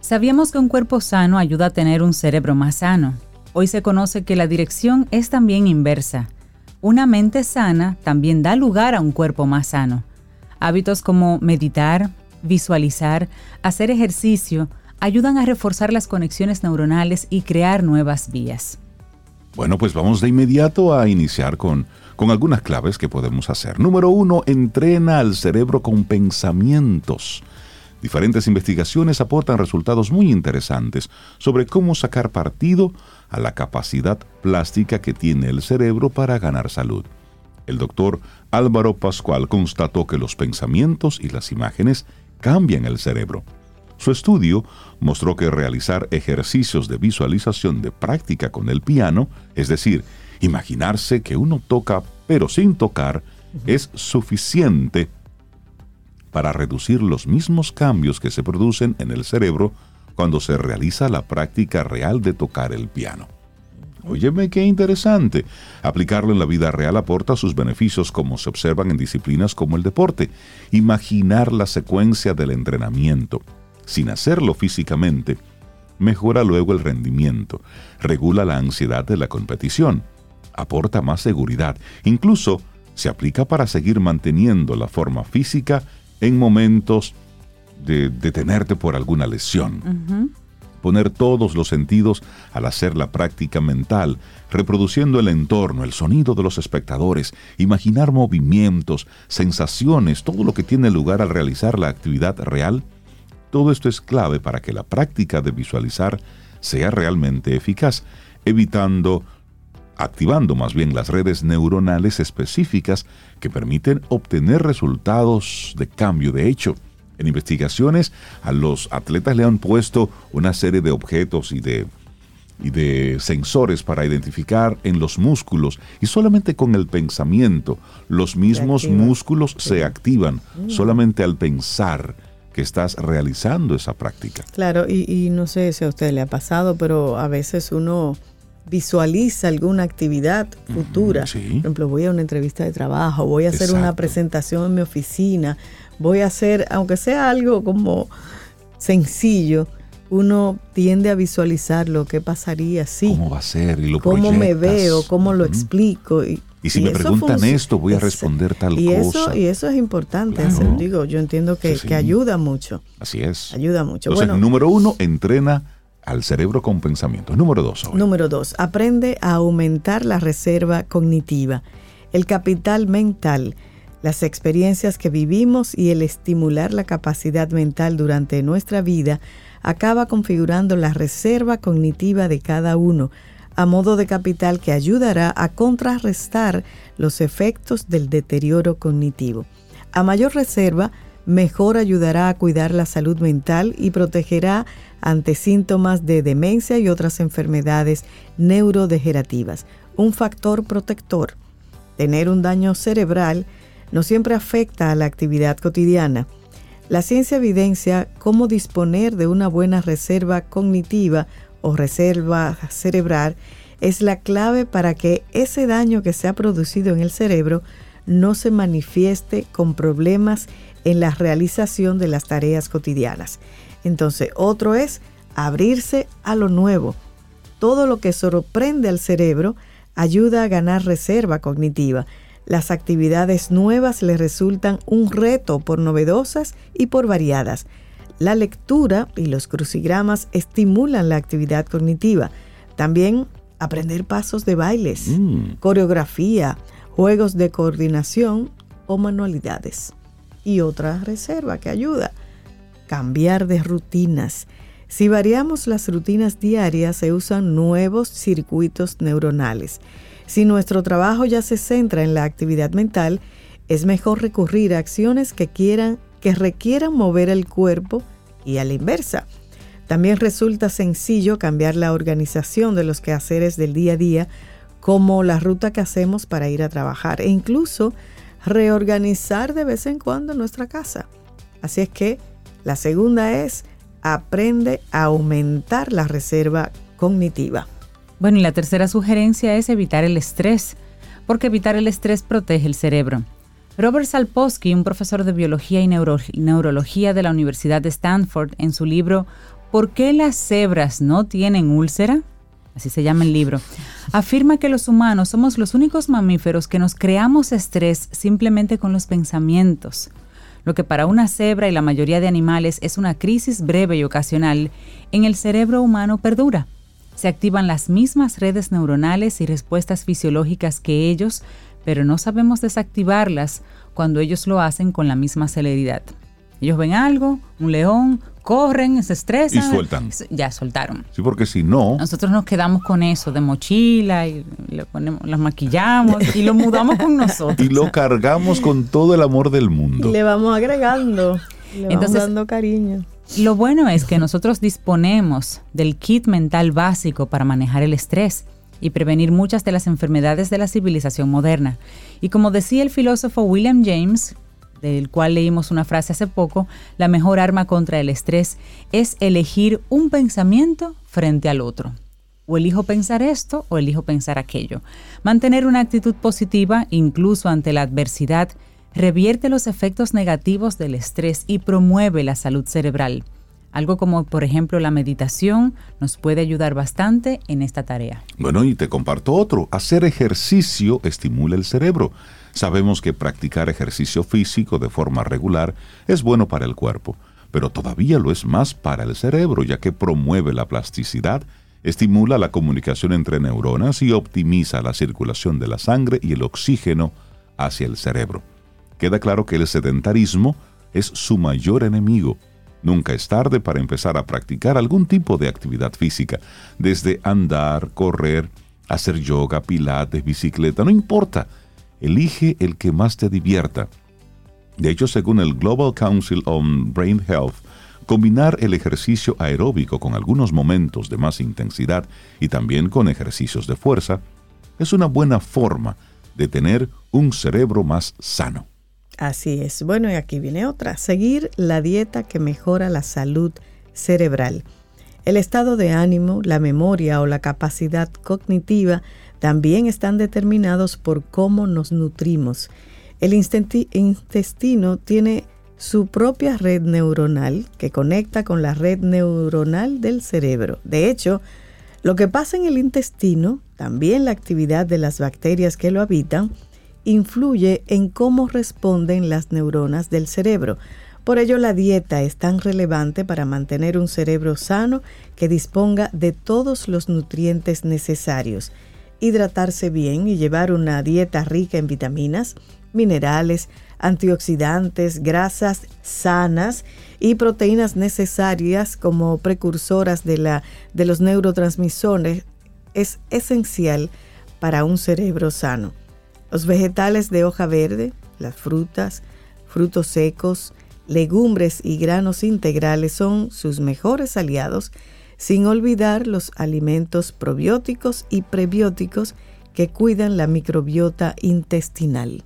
Sabíamos que un cuerpo sano ayuda a tener un cerebro más sano. Hoy se conoce que la dirección es también inversa. Una mente sana también da lugar a un cuerpo más sano. Hábitos como meditar, visualizar, hacer ejercicio, ayudan a reforzar las conexiones neuronales y crear nuevas vías. Bueno, pues vamos de inmediato a iniciar con, con algunas claves que podemos hacer. Número uno, entrena al cerebro con pensamientos. Diferentes investigaciones aportan resultados muy interesantes sobre cómo sacar partido a la capacidad plástica que tiene el cerebro para ganar salud. El doctor Álvaro Pascual constató que los pensamientos y las imágenes cambian el cerebro. Su estudio mostró que realizar ejercicios de visualización de práctica con el piano, es decir, imaginarse que uno toca pero sin tocar, es suficiente para reducir los mismos cambios que se producen en el cerebro cuando se realiza la práctica real de tocar el piano. Óyeme qué interesante. Aplicarlo en la vida real aporta sus beneficios como se observan en disciplinas como el deporte. Imaginar la secuencia del entrenamiento, sin hacerlo físicamente, mejora luego el rendimiento, regula la ansiedad de la competición, aporta más seguridad, incluso se aplica para seguir manteniendo la forma física en momentos de detenerte por alguna lesión. Uh -huh. Poner todos los sentidos al hacer la práctica mental, reproduciendo el entorno, el sonido de los espectadores, imaginar movimientos, sensaciones, todo lo que tiene lugar al realizar la actividad real, todo esto es clave para que la práctica de visualizar sea realmente eficaz. evitando, activando más bien las redes neuronales específicas que permiten obtener resultados de cambio. De hecho, en investigaciones a los atletas le han puesto una serie de objetos y de y de sensores para identificar en los músculos y solamente con el pensamiento los mismos músculos se activan solamente al pensar que estás realizando esa práctica. Claro, y, y no sé si a usted le ha pasado, pero a veces uno visualiza alguna actividad futura. sí. Por ejemplo, voy a una entrevista de trabajo, voy a hacer una presentación en mi oficina, voy a hacer, aunque sea algo como sencillo, uno tiende a visualizar lo que pasaría si, ¿Cómo va a ser? Y lo cómo me veo, cómo lo explico. Y, Y si me preguntan esto, voy a responder tal y cosa. Eso, y eso es importante, Claro. hacer, digo, yo entiendo que, Sí, sí. que ayuda mucho, Así es. ayuda mucho. Entonces, bueno, número uno, entrena al cerebro con pensamientos. Número dos. Número dos, aprende a aumentar la reserva cognitiva, el capital mental, las experiencias que vivimos y el estimular la capacidad mental durante nuestra vida acaba configurando la reserva cognitiva de cada uno a modo de capital que ayudará a contrarrestar los efectos del deterioro cognitivo. A mayor reserva, mejor ayudará a cuidar la salud mental y protegerá ante síntomas de demencia y otras enfermedades neurodegenerativas. Un factor protector. Tener un daño cerebral no siempre afecta a la actividad cotidiana. La ciencia evidencia cómo disponer de una buena reserva cognitiva o reserva cerebral es la clave para que ese daño que se ha producido en el cerebro no se manifieste con problemas en la realización de las tareas cotidianas. Entonces, otro es abrirse a lo nuevo. Todo lo que sorprende al cerebro ayuda a ganar reserva cognitiva. Las actividades nuevas le resultan un reto por novedosas y por variadas. La lectura y los crucigramas estimulan la actividad cognitiva. También aprender pasos de bailes, Mm. coreografía, juegos de coordinación o manualidades. Y otra reserva que ayuda, cambiar de rutinas. Si variamos las rutinas diarias, se usan nuevos circuitos neuronales. Si nuestro trabajo ya se centra en la actividad mental, es mejor recurrir a acciones que quieran que requieran mover el cuerpo y a la inversa. También resulta sencillo cambiar la organización de los quehaceres del día a día, como la ruta que hacemos para ir a trabajar, e incluso reorganizar de vez en cuando nuestra casa. Así es que la segunda es aprende a aumentar la reserva cognitiva. Bueno, y la tercera sugerencia es evitar el estrés, porque evitar el estrés protege el cerebro. Robert Salposky, un profesor de biología y neuro- neurología de la Universidad de Stanford, en su libro ¿Por qué las cebras no tienen úlcera? Así se llama el libro. Afirma que los humanos somos los únicos mamíferos que nos creamos estrés simplemente con los pensamientos. Lo que para una cebra y la mayoría de animales es una crisis breve y ocasional, en el cerebro humano perdura. Se activan las mismas redes neuronales y respuestas fisiológicas que ellos, pero no sabemos desactivarlas cuando ellos lo hacen con la misma celeridad. Ellos ven algo, un león, corren, se estresan. Y sueltan. Ya soltaron. Sí, porque si no, Nosotros nos quedamos con eso de mochila y le ponemos, las maquillamos y lo mudamos con nosotros. y lo cargamos con todo el amor del mundo. Y le vamos agregando, le vamos Entonces- dando cariño. Lo bueno es que nosotros disponemos del kit mental básico para manejar el estrés y prevenir muchas de las enfermedades de la civilización moderna. Y como decía el filósofo William James, del cual leímos una frase hace poco, la mejor arma contra el estrés es elegir un pensamiento frente al otro. O elijo pensar esto o elijo pensar aquello. Mantener una actitud positiva, incluso ante la adversidad, revierte los efectos negativos del estrés y promueve la salud cerebral. Algo como, por ejemplo, la meditación nos puede ayudar bastante en esta tarea. Bueno, y te comparto otro. Hacer ejercicio estimula el cerebro. Sabemos que practicar ejercicio físico de forma regular es bueno para el cuerpo, pero todavía lo es más para el cerebro, ya que promueve la plasticidad, estimula la comunicación entre neuronas y optimiza la circulación de la sangre y el oxígeno hacia el cerebro. Queda claro que el sedentarismo es su mayor enemigo. Nunca es tarde para empezar a practicar algún tipo de actividad física, desde andar, correr, hacer yoga, pilates, bicicleta, no importa. Elige el que más te divierta. De hecho, según el Global Council on Brain Health, combinar el ejercicio aeróbico con algunos momentos de más intensidad y también con ejercicios de fuerza es una buena forma de tener un cerebro más sano. Así es. Bueno, y aquí viene otra. Seguir la dieta que mejora la salud cerebral. El estado de ánimo, la memoria o la capacidad cognitiva también están determinados por cómo nos nutrimos. El intestino tiene su propia red neuronal que conecta con la red neuronal del cerebro. De hecho, lo que pasa en el intestino, también la actividad de las bacterias que lo habitan, influye en cómo responden las neuronas del cerebro. Por ello la dieta es tan relevante para mantener un cerebro sano que disponga de todos los nutrientes necesarios. Hidratarse bien y llevar una dieta rica en vitaminas, minerales, antioxidantes, grasas sanas y proteínas necesarias como precursoras de, la, de los neurotransmisores es esencial para un cerebro sano. Los vegetales de hoja verde, las frutas, frutos secos, legumbres y granos integrales son sus mejores aliados, sin olvidar los alimentos probióticos y prebióticos que cuidan la microbiota intestinal.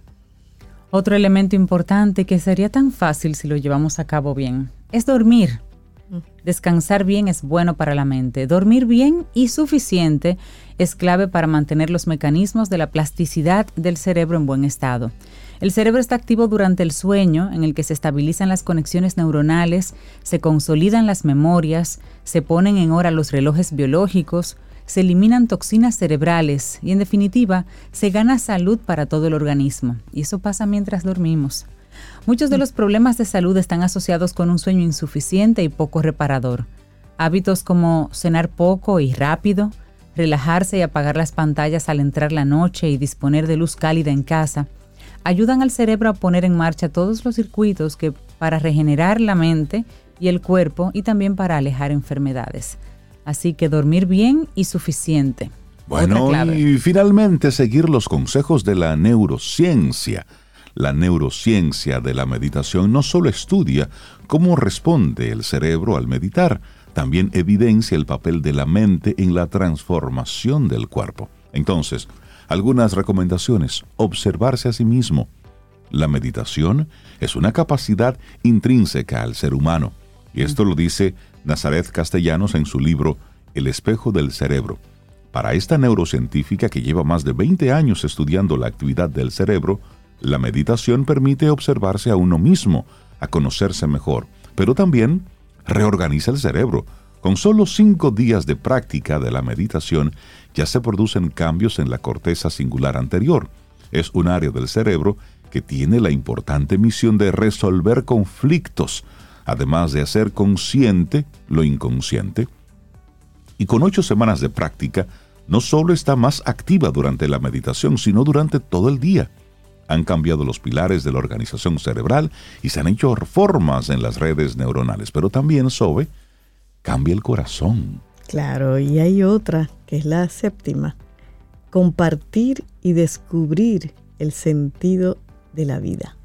Otro elemento importante que sería tan fácil si lo llevamos a cabo bien es dormir. Descansar bien es bueno para la mente. Dormir bien y suficiente es clave para mantener los mecanismos de la plasticidad del cerebro en buen estado. El cerebro está activo durante el sueño, en el que se estabilizan las conexiones neuronales, se consolidan las memorias, se ponen en hora los relojes biológicos, se eliminan toxinas cerebrales y en definitiva se gana salud para todo el organismo. Y eso pasa mientras dormimos. Muchos de los problemas de salud están asociados con un sueño insuficiente y poco reparador. Hábitos como cenar poco y rápido, relajarse y apagar las pantallas al entrar la noche y disponer de luz cálida en casa, ayudan al cerebro a poner en marcha todos los circuitos que para regenerar la mente y el cuerpo y también para alejar enfermedades. Así que dormir bien y suficiente. Bueno, y finalmente seguir los consejos de la neurociencia. La neurociencia de la meditación no solo estudia cómo responde el cerebro al meditar, también evidencia el papel de la mente en la transformación del cuerpo. Entonces, algunas recomendaciones. Observarse a sí mismo. La meditación es una capacidad intrínseca al ser humano. Y esto lo dice Nazaret Castellanos en su libro El espejo del cerebro. Para esta neurocientífica que lleva más de 20 años estudiando la actividad del cerebro, la meditación permite observarse a uno mismo, a conocerse mejor, pero también reorganiza el cerebro. Con solo cinco días de práctica de la meditación ya se producen cambios en la corteza singular anterior. Es un área del cerebro que tiene la importante misión de resolver conflictos, además de hacer consciente lo inconsciente. Y con ocho semanas de práctica, no solo está más activa durante la meditación, sino durante todo el día. Han cambiado los pilares de la organización cerebral y se han hecho reformas en las redes neuronales, pero también, Sobe, cambia el corazón. Claro, y hay otra, que es la séptima, compartir y descubrir el sentido de la vida.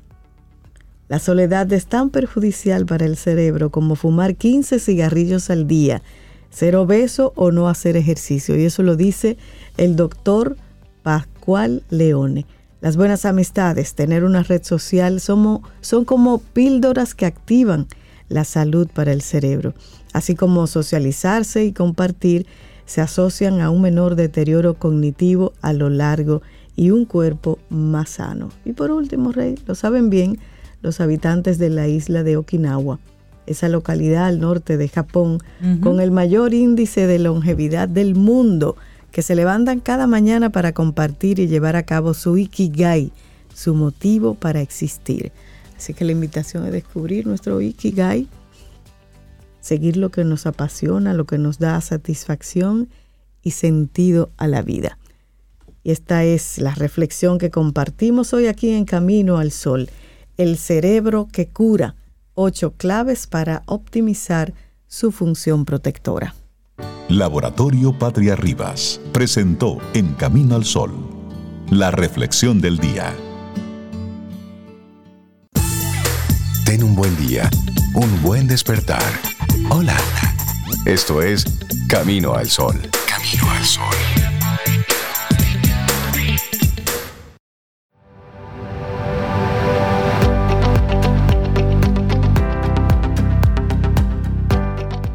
La soledad es tan perjudicial para el cerebro como fumar 15 cigarrillos al día, ser obeso o no hacer ejercicio. Y eso lo dice el doctor Pascual Leone. Las buenas amistades, tener una red social, son como píldoras que activan la salud para el cerebro así como socializarse y compartir, se asocian a un menor deterioro cognitivo a lo largo y un cuerpo más sano. Y por último, Rey, lo saben bien los habitantes de la isla de Okinawa, esa localidad al norte de Japón, con el mayor índice de longevidad del mundo, que se levantan cada mañana para compartir y llevar a cabo su ikigai, su motivo para existir. Así que la invitación es descubrir nuestro ikigai seguir lo que nos apasiona, lo que nos da satisfacción y sentido a la vida. Y esta es la reflexión que compartimos hoy aquí en Camino al Sol. El cerebro que cura, ocho claves para optimizar su función protectora. Laboratorio Patria Rivas presentó En Camino al Sol, la reflexión del día. Ten un buen día, un buen despertar. Hola. Esto es Camino al Sol. Camino al Sol.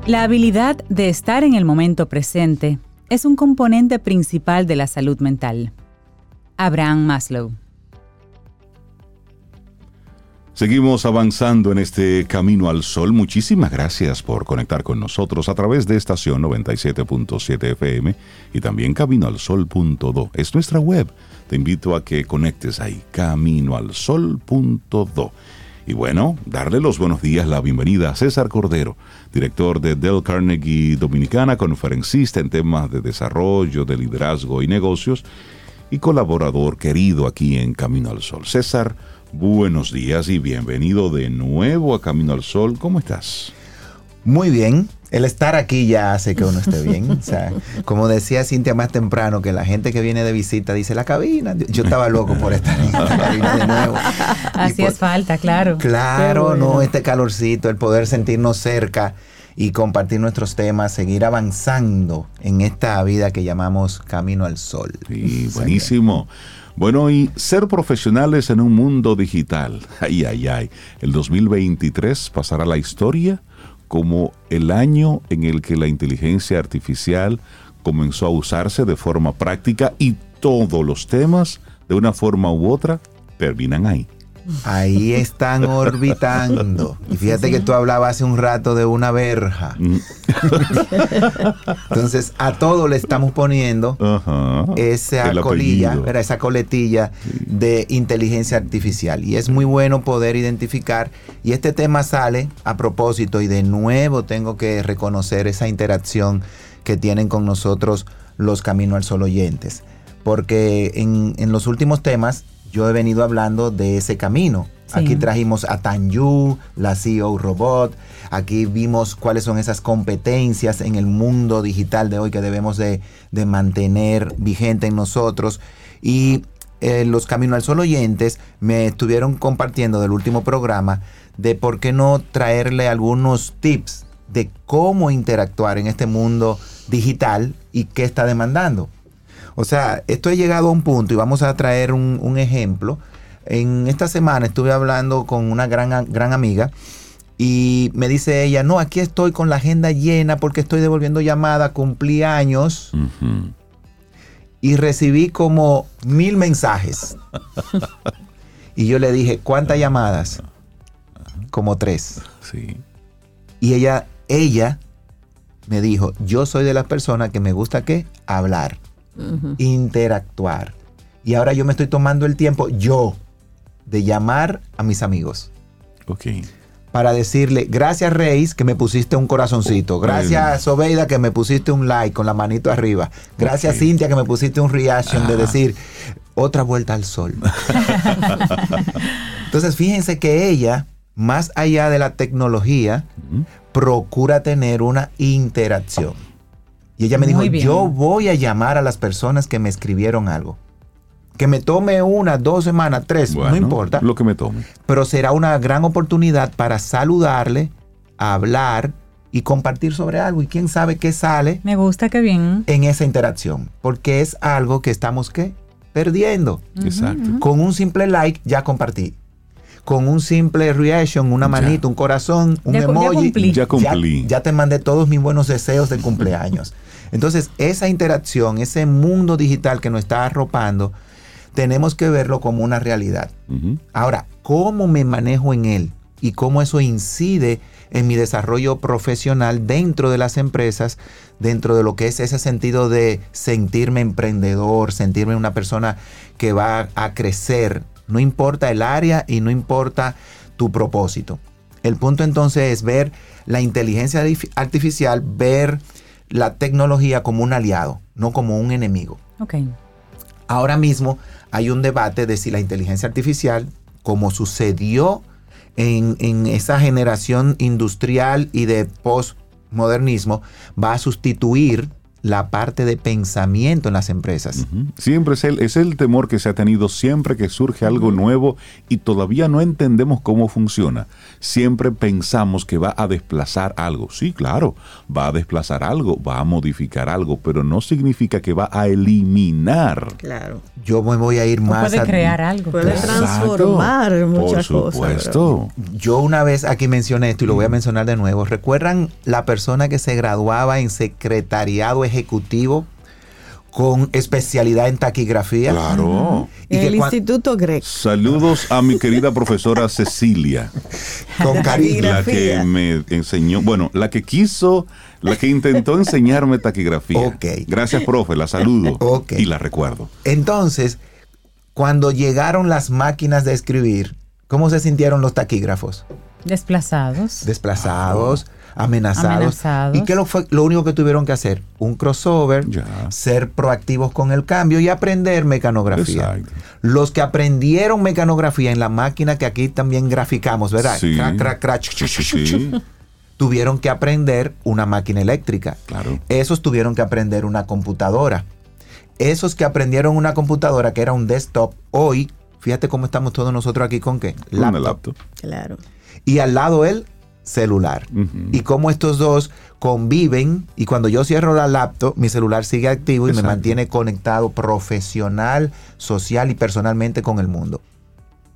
La habilidad de estar en el momento presente es un componente principal de la salud mental. Abraham Maslow. Seguimos avanzando en este camino al sol. Muchísimas gracias por conectar con nosotros a través de estación 97.7 FM y también caminoalsol.do. Es nuestra web. Te invito a que conectes ahí, caminoalsol.do. Y bueno, darle los buenos días, la bienvenida a César Cordero, director de Dell Carnegie Dominicana, conferencista en temas de desarrollo, de liderazgo y negocios y colaborador querido aquí en Camino al Sol. César, buenos días y bienvenido de nuevo a Camino al Sol. ¿Cómo estás? Muy bien. El estar aquí ya hace que uno esté bien. O sea, como decía Cintia más temprano, que la gente que viene de visita dice la cabina. Yo estaba loco por estar en la cabina de nuevo. Así es falta, claro. Claro, bueno. no, este calorcito, el poder sentirnos cerca y compartir nuestros temas, seguir avanzando en esta vida que llamamos Camino al Sol. Sí, buenísimo. Bueno, y ser profesionales en un mundo digital. Ay, ay, ay. El 2023 pasará la historia como el año en el que la inteligencia artificial comenzó a usarse de forma práctica y todos los temas, de una forma u otra, terminan ahí. Ahí están orbitando. Y fíjate que tú hablabas hace un rato de una verja. Mm. Entonces, a todo le estamos poniendo Ajá. esa colilla, esa coletilla de inteligencia artificial. Y es muy bueno poder identificar. Y este tema sale a propósito, y de nuevo tengo que reconocer esa interacción que tienen con nosotros los Camino al Sol oyentes. Porque en, en los últimos temas yo he venido hablando de ese camino. Sí. Aquí trajimos a Tanyu, la CEO Robot. Aquí vimos cuáles son esas competencias en el mundo digital de hoy que debemos de, de mantener vigente en nosotros. Y eh, los Camino al Sol oyentes me estuvieron compartiendo del último programa de por qué no traerle algunos tips de cómo interactuar en este mundo digital y qué está demandando. O sea, esto ha llegado a un punto y vamos a traer un, un ejemplo. En esta semana estuve hablando con una gran, gran amiga y me dice ella, no, aquí estoy con la agenda llena porque estoy devolviendo llamada, cumplí años y recibí como mil mensajes. y yo le dije, ¿cuántas llamadas? Como tres. Sí. Y ella, ella me dijo, yo soy de las personas que me gusta qué? Hablar, interactuar. Y ahora yo me estoy tomando el tiempo, yo, de llamar a mis amigos. Ok. Para decirle, gracias Reis que me pusiste un corazoncito. Gracias Sobeida que me pusiste un like con la manito arriba. Gracias. Cintia que me pusiste un reaction de decir, otra vuelta al sol. Entonces fíjense que ella, más allá de la tecnología, procura tener una interacción. Y ella me Muy dijo, bien. yo voy a llamar a las personas que me escribieron algo. Que me tome una, dos semanas, tres, no importa. Lo que me tome. Pero será una gran oportunidad para saludarle, hablar y compartir sobre algo. Y quién sabe qué sale Me gusta que bien. en esa interacción. Porque es algo que estamos, ¿qué? Perdiendo. Exacto. Con un simple like ya compartí. Con un simple reaction, una Ya. manito, un corazón, un Ya cu- ya emoji. cumplí. Ya cumplí. Ya, te mandé todos mis buenos deseos de cumpleaños. Entonces, esa interacción, ese mundo digital que nos está arropando, tenemos que verlo como una realidad. Ahora, ¿cómo me manejo en él? Y cómo eso incide en mi desarrollo profesional dentro de las empresas, dentro de lo que es ese sentido de sentirme emprendedor, sentirme una persona que va a crecer. No importa el área y no importa tu propósito. El punto entonces es ver la inteligencia artif- artificial, ver la tecnología como un aliado, no como un enemigo. Ok. Ahora mismo hay un debate de si la inteligencia artificial, como sucedió en, en esa generación industrial y de postmodernismo va a sustituir la parte de pensamiento en las empresas. Siempre es el, es el temor que se ha tenido siempre que surge algo nuevo y todavía no entendemos cómo funciona. Siempre pensamos que va a desplazar algo. Sí, claro, va a desplazar algo, va a modificar algo, pero no significa que va a eliminar. Claro. Yo me voy a ir O más puede a- crear algo. Puede Exacto. transformar muchas Por cosas. supuesto. Yo una vez aquí mencioné esto y lo voy a mencionar de nuevo. ¿Recuerdan la persona que se graduaba en secretariado ejecutivo con especialidad en taquigrafía? Claro. Y el Instituto Grec. Saludos a mi querida profesora Cecilia. con cariño. La que me enseñó, bueno, la que quiso, la que intentó enseñarme taquigrafía. Ok. Gracias, profe, la saludo. Ok. Y la recuerdo. Entonces, cuando llegaron las máquinas de escribir, ¿cómo se sintieron los taquígrafos? Desplazados. Desplazados, amenazados. Amenazados. ¿Y qué lo, fue, lo único que tuvieron que hacer? Un crossover, Ya. ser proactivos con el cambio y aprender mecanografía. Exacto. Los que aprendieron mecanografía en la máquina que aquí también graficamos, ¿verdad? Sí. Crac, crac, crac. Sí, Tuvieron que aprender una máquina eléctrica. claro. Esos tuvieron que aprender una computadora. Esos que aprendieron una computadora que era un desktop, hoy, fíjate cómo estamos todos nosotros aquí con qué? Una Laptop. laptop. Claro. Y al lado el celular. Y cómo estos dos conviven y cuando yo cierro la laptop, mi celular sigue activo y Exacto. me mantiene conectado profesional, social y personalmente con el mundo.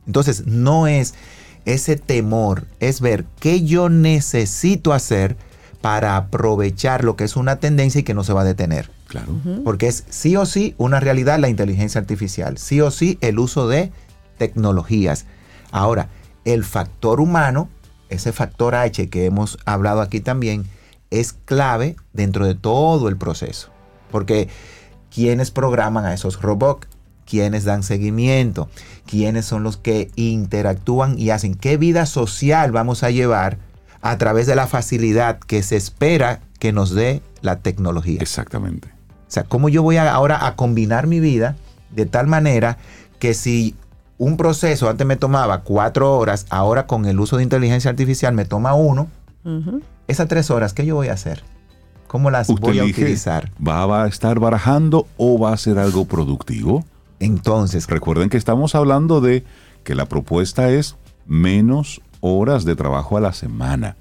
Entonces, no es ese temor, es ver qué yo necesito hacer para aprovechar lo que es una tendencia y que no se va a detener. Claro. Porque es sí o sí una realidad la inteligencia artificial, sí o sí el uso de tecnologías. Ahora, el factor humano, ese factor H que hemos hablado aquí también, es clave dentro de todo el proceso. Porque quienes programan a esos robots, quienes dan seguimiento, quienes son los que interactúan y hacen qué vida social vamos a llevar a través de la facilidad que se espera que nos dé la tecnología. Exactamente. O sea, ¿cómo yo voy a- ahora a combinar mi vida de tal manera que si un proceso antes me tomaba cuatro horas, ahora con el uso de inteligencia artificial me toma uno, esas tres horas, ¿qué yo voy a hacer? ¿Cómo las Usted voy a elige, utilizar? ¿va, va a estar barajando o va a ser algo productivo? Entonces, Recuerden que estamos hablando de que la propuesta es menos horas de trabajo a la semana.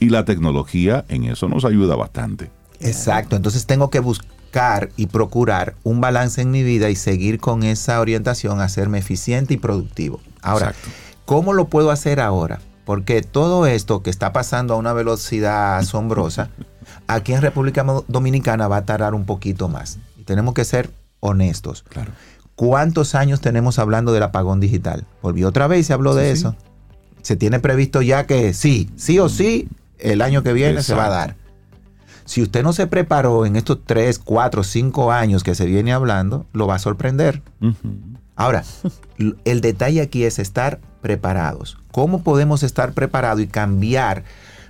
Y la tecnología en eso nos ayuda bastante. exacto, entonces tengo que buscar y procurar un balance en mi vida y seguir con esa orientación a hacerme eficiente y productivo. Ahora, Exacto. ¿cómo lo puedo hacer ahora? Porque todo esto que está pasando a una velocidad asombrosa, aquí en República Dominicana va a tardar un poquito más. Y tenemos que ser honestos. Claro. ¿Cuántos años tenemos hablando del apagón digital? Volvió otra vez y se habló de Sí, eso. Se tiene previsto ya que sí, sí o sí, el año que viene se va a dar. Si usted no se preparó en estos 3, 4, 5 años que se viene hablando, lo va a sorprender. Ahora, el detalle aquí es estar preparados. ¿Cómo podemos estar preparados y cambiar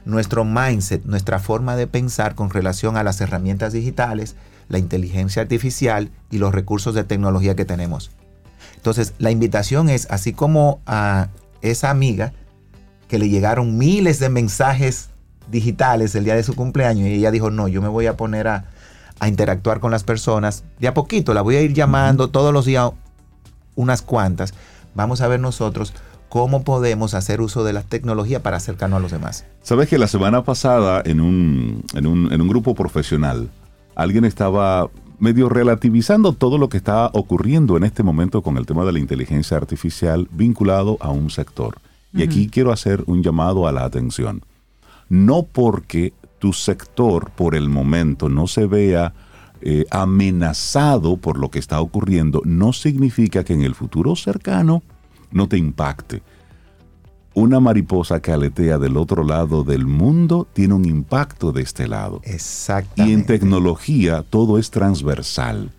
nuestro mindset, nuestra forma de pensar con relación a las herramientas digitales, la inteligencia artificial y los recursos de tecnología que tenemos? Entonces, la invitación es, así como a esa amiga que le llegaron miles de mensajes digitales el día de su cumpleaños y ella dijo, no, yo me voy a poner a, a interactuar con las personas de a poquito, la voy a ir llamando todos los días unas cuantas. Vamos a ver nosotros cómo podemos hacer uso de la tecnología para acercarnos a los demás. Sabes que la semana pasada en un, en un, en un grupo profesional, alguien estaba medio relativizando todo lo que está ocurriendo en este momento con el tema de la inteligencia artificial vinculado a un sector. Y aquí quiero hacer un llamado a la atención. No porque tu sector por el momento no se vea eh, amenazado por lo que está ocurriendo, no significa que en el futuro cercano no te impacte una mariposa que aletea del otro lado del mundo tiene un impacto de este lado. Exactamente. Y en tecnología todo es transversal.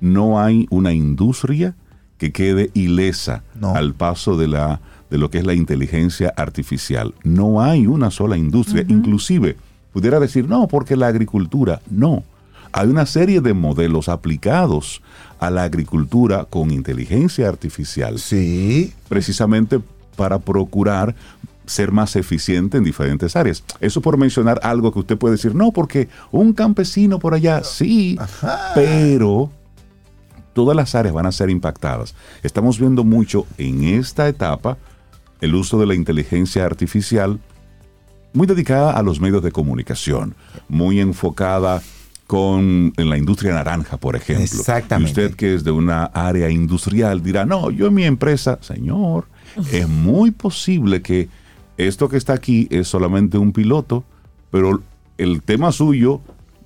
No hay una industria que quede ilesa No. al paso de, la, de lo que es la inteligencia artificial. No hay una sola industria. Inclusive, pudiera decir, no, porque la agricultura, no. Hay una serie de modelos aplicados a la agricultura con inteligencia artificial Sí, precisamente para procurar ser más eficiente en diferentes áreas. Eso por mencionar algo que usted puede decir, no, porque un campesino por allá, sí, pero todas las áreas van a ser impactadas. Estamos viendo mucho en esta etapa el uso de la inteligencia artificial muy dedicada a los medios de comunicación, muy enfocada con en la industria naranja, por ejemplo. Exactamente. Y usted que es de una área industrial dirá, no, yo en mi empresa, señor, es muy posible que esto que está aquí es solamente un piloto, pero el tema suyo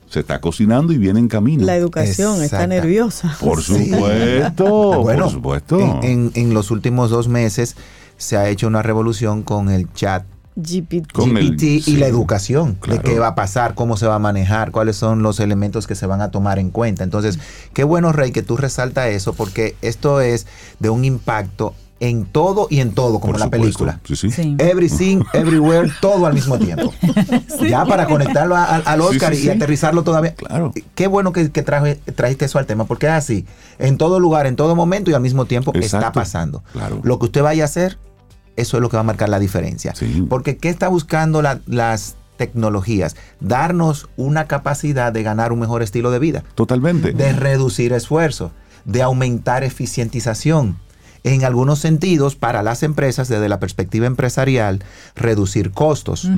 se está cocinando y viene en camino. La educación está nerviosa. Por Sí. supuesto, Bueno, por supuesto. En, en- en los últimos dos meses se ha hecho una revolución con el chat GPT. Con el- GPT y sí, la educación claro. de qué va a pasar, cómo se va a manejar, cuáles son los elementos que se van a tomar en cuenta. Entonces, qué bueno, Rey, que tú resaltas eso, porque esto es de un impacto en todo y en todo, como Por la supuesto. película. Sí, sí. Sí. Everything, everywhere, todo al mismo tiempo. Ya para conectarlo a- al- Oscar sí, y sí. aterrizarlo todavía. Claro. Qué bueno que, que traje- trajiste eso al tema, porque es así. En todo lugar, en todo momento y al mismo tiempo está pasando. Claro. Lo que usted vaya a hacer, eso es lo que va a marcar la diferencia. Sí. Porque ¿qué está buscando la- las tecnologías? Darnos una capacidad de ganar un mejor estilo de vida, Totalmente. de reducir esfuerzo, de aumentar eficientización. En algunos sentidos, para las empresas, desde la perspectiva empresarial, reducir costos,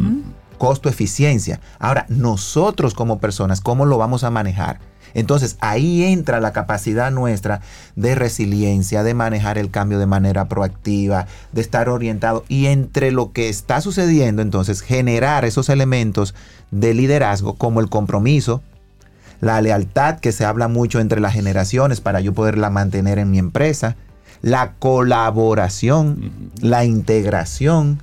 costo-eficiencia. Ahora, nosotros como personas, ¿cómo lo vamos a manejar? Entonces, ahí entra la capacidad nuestra de resiliencia, de manejar el cambio de manera proactiva, de estar orientado y entre lo que está sucediendo, entonces, generar esos elementos de liderazgo como el compromiso, la lealtad que se habla mucho entre las generaciones para yo poderla mantener en mi empresa, la colaboración, la integración.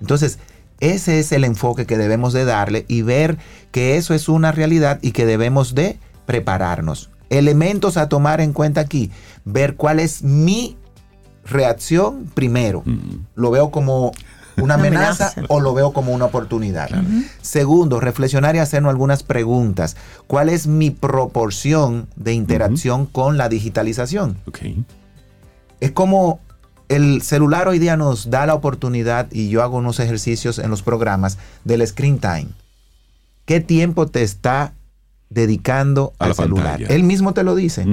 Entonces, ese es el enfoque que debemos de darle y ver que eso es una realidad y que debemos de prepararnos. Elementos a tomar en cuenta aquí, ver cuál es mi reacción primero. ¿Lo veo como una amenaza, amenaza. o lo veo como una oportunidad? Segundo, reflexionar y hacernos algunas preguntas. ¿Cuál es mi proporción de interacción con la digitalización? Es como el celular hoy día nos da la oportunidad, y yo hago unos ejercicios en los programas, del screen time. ¿Qué tiempo te está dedicando A al la celular? pantalla. Él mismo te lo dice.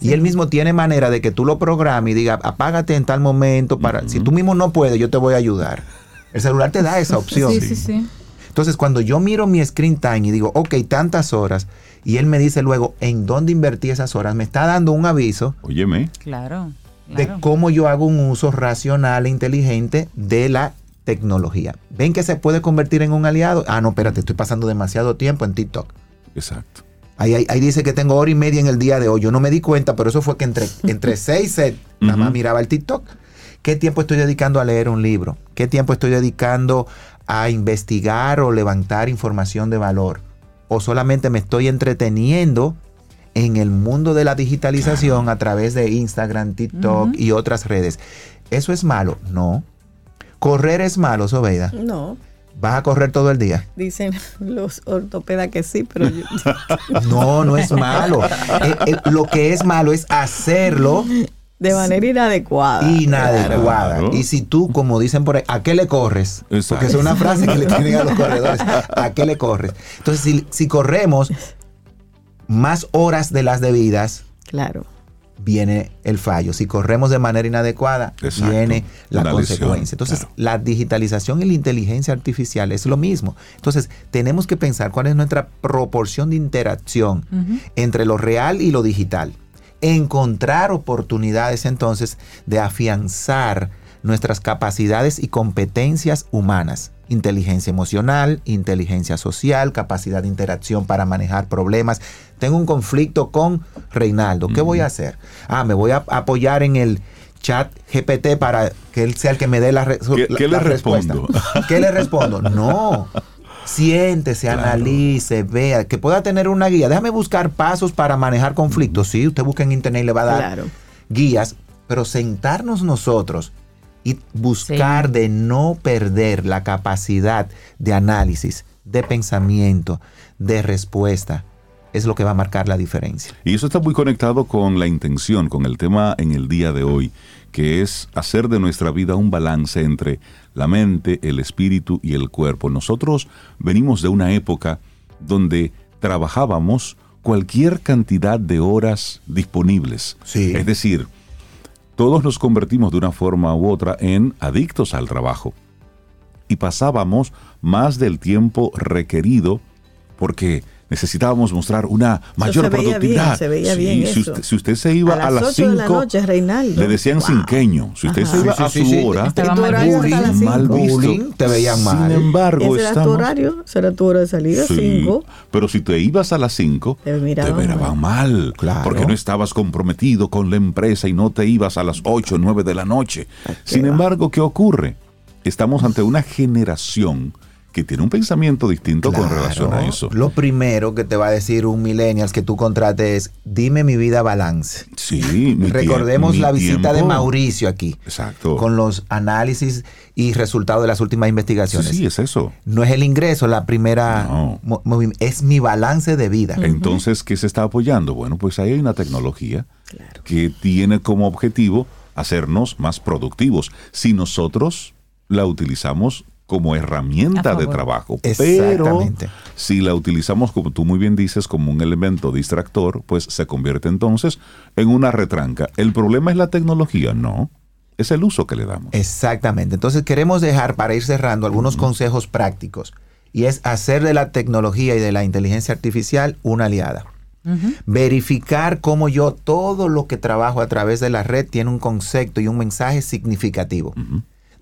Y él mismo tiene manera de que tú lo programes y diga, apágate en tal momento para... Si tú mismo no puedes, yo te voy a ayudar. El celular te da esa opción. Sí, sí, sí. Entonces, cuando yo miro mi screen time y digo, ok, tantas horas, y él me dice luego en dónde invertí esas horas, me está dando un aviso Óyeme. Claro. de claro. cómo yo hago un uso racional e inteligente de la tecnología. ¿Ven que se puede convertir en un aliado? Ah, no, espérate, estoy pasando demasiado tiempo en TikTok. Exacto. Ahí, ahí- ahí dice que tengo hora y media en el día de hoy. Yo no me di cuenta, pero eso fue que entre, entre seis set, nada más miraba el TikTok. ¿Qué tiempo estoy dedicando a leer un libro? ¿Qué tiempo estoy dedicando a investigar o levantar información de valor? ¿O solamente me estoy entreteniendo en el mundo de la digitalización a través de Instagram, TikTok y otras redes? ¿Eso es malo? No. ¿Correr es malo, Sobeida? No, ¿Vas a correr todo el día? dicen los ortopedas que sí, pero yo- No, no es malo. Eh, eh, lo que es malo es hacerlo de manera inadecuada. inadecuada. Claro. Y si tú, como dicen por ahí, ¿a qué le corres? Exacto. Porque es una frase que le tienen a los corredores. ¿A qué le corres? Entonces, si, si corremos más horas de las debidas, Claro. Viene el fallo. Si corremos de manera inadecuada, Exacto. viene la Una lesión, consecuencia. Entonces, claro. la digitalización y la inteligencia artificial es lo mismo. Entonces, tenemos que pensar cuál es nuestra proporción de interacción entre lo real y lo digital. Encontrar oportunidades entonces de afianzar nuestras capacidades y competencias humanas. Inteligencia emocional, inteligencia social, capacidad de interacción para manejar problemas. Tengo un conflicto con Reinaldo. ¿Qué voy a hacer? Ah, me voy a apoyar en el chat GPT para que él sea el que me dé la, re- ¿Qué- la- qué le la respuesta. respondo? ¿Qué le respondo? No. Siéntese, Claro. analice, vea, que pueda tener una guía. Déjame buscar pasos para manejar conflictos. Sí, usted busca en internet y le va a dar Claro. guías, pero sentarnos nosotros y buscar Sí. de no perder la capacidad de análisis, de pensamiento, de respuesta, es lo que va a marcar la diferencia. Y eso está muy conectado con la intención, con el tema en el día de hoy, que es hacer de nuestra vida un balance entre la mente, el espíritu y el cuerpo. Nosotros venimos de una época donde trabajábamos cualquier cantidad de horas disponibles. Sí. Es decir, todos nos convertimos de una forma u otra en adictos al trabajo. Y pasábamos más del tiempo requerido porque necesitábamos mostrar una mayor se veía productividad. bien, se veía bien si, usted, si usted se iba A a, las las 8 de la 5, noche, Reinaldo. le decían Wow. cinqueño. Si usted Ajá. se iba Sí, a su sí, sí. hora, Estaba ¿Y tu mal bullying, mal visto. Bullying, te veían mal. Sin embargo, Ese era tu estamos... horario, ese era tu hora de salida, Sí, 5. pero si te ibas a las 5, Te miraban mal. Claro. Porque no estabas comprometido con la empresa y no te ibas a las 8 o 9 de la noche. Sin embargo, ¿qué ocurre? Estamos ante una generación que tiene un pensamiento distinto con relación a eso. Lo primero que te va a decir un millennial que tú contrates es, dime mi vida balance. Sí, mi Recordemos mi la visita de Mauricio aquí, Exacto. con los análisis y resultados de las últimas investigaciones. sí, es eso. No es el ingreso la primera, No. es mi balance de vida. Entonces, ¿qué se está apoyando? Bueno, pues ahí hay una tecnología que tiene como objetivo hacernos más productivos. Si nosotros la utilizamos como herramienta de trabajo, Exactamente. pero si la utilizamos, como tú muy bien dices, como un elemento distractor, pues se convierte entonces en una retranca. ¿El problema es la tecnología? No, es el uso que le damos. Exactamente. Entonces queremos dejar para ir cerrando algunos consejos prácticos y es hacer de la tecnología y de la inteligencia artificial una aliada. Verificar cómo yo todo lo que trabajo a través de la red tiene un concepto y un mensaje significativo.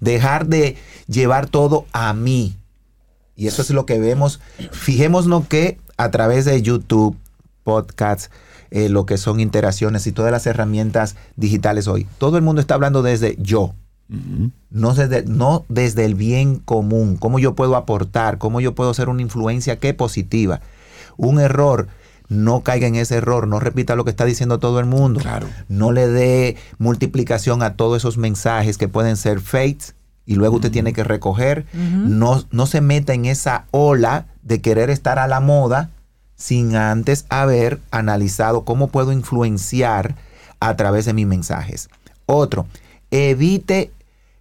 Dejar de llevar todo a mí. Y eso es lo que vemos. Fijémonos que a través de YouTube, podcasts, eh, lo que son interacciones y todas las herramientas digitales hoy, todo el mundo está hablando desde yo. No desde, no desde el bien común, cómo yo puedo aportar, cómo yo puedo ser una influencia que positiva. Un error, no caiga en ese error, no repita lo que está diciendo todo el mundo. Claro. No le dé multiplicación a todos esos mensajes que pueden ser fakes y luego usted tiene que recoger. no, no se meta en esa ola de querer estar a la moda sin antes haber analizado cómo puedo influenciar a través de mis mensajes. Otro, evite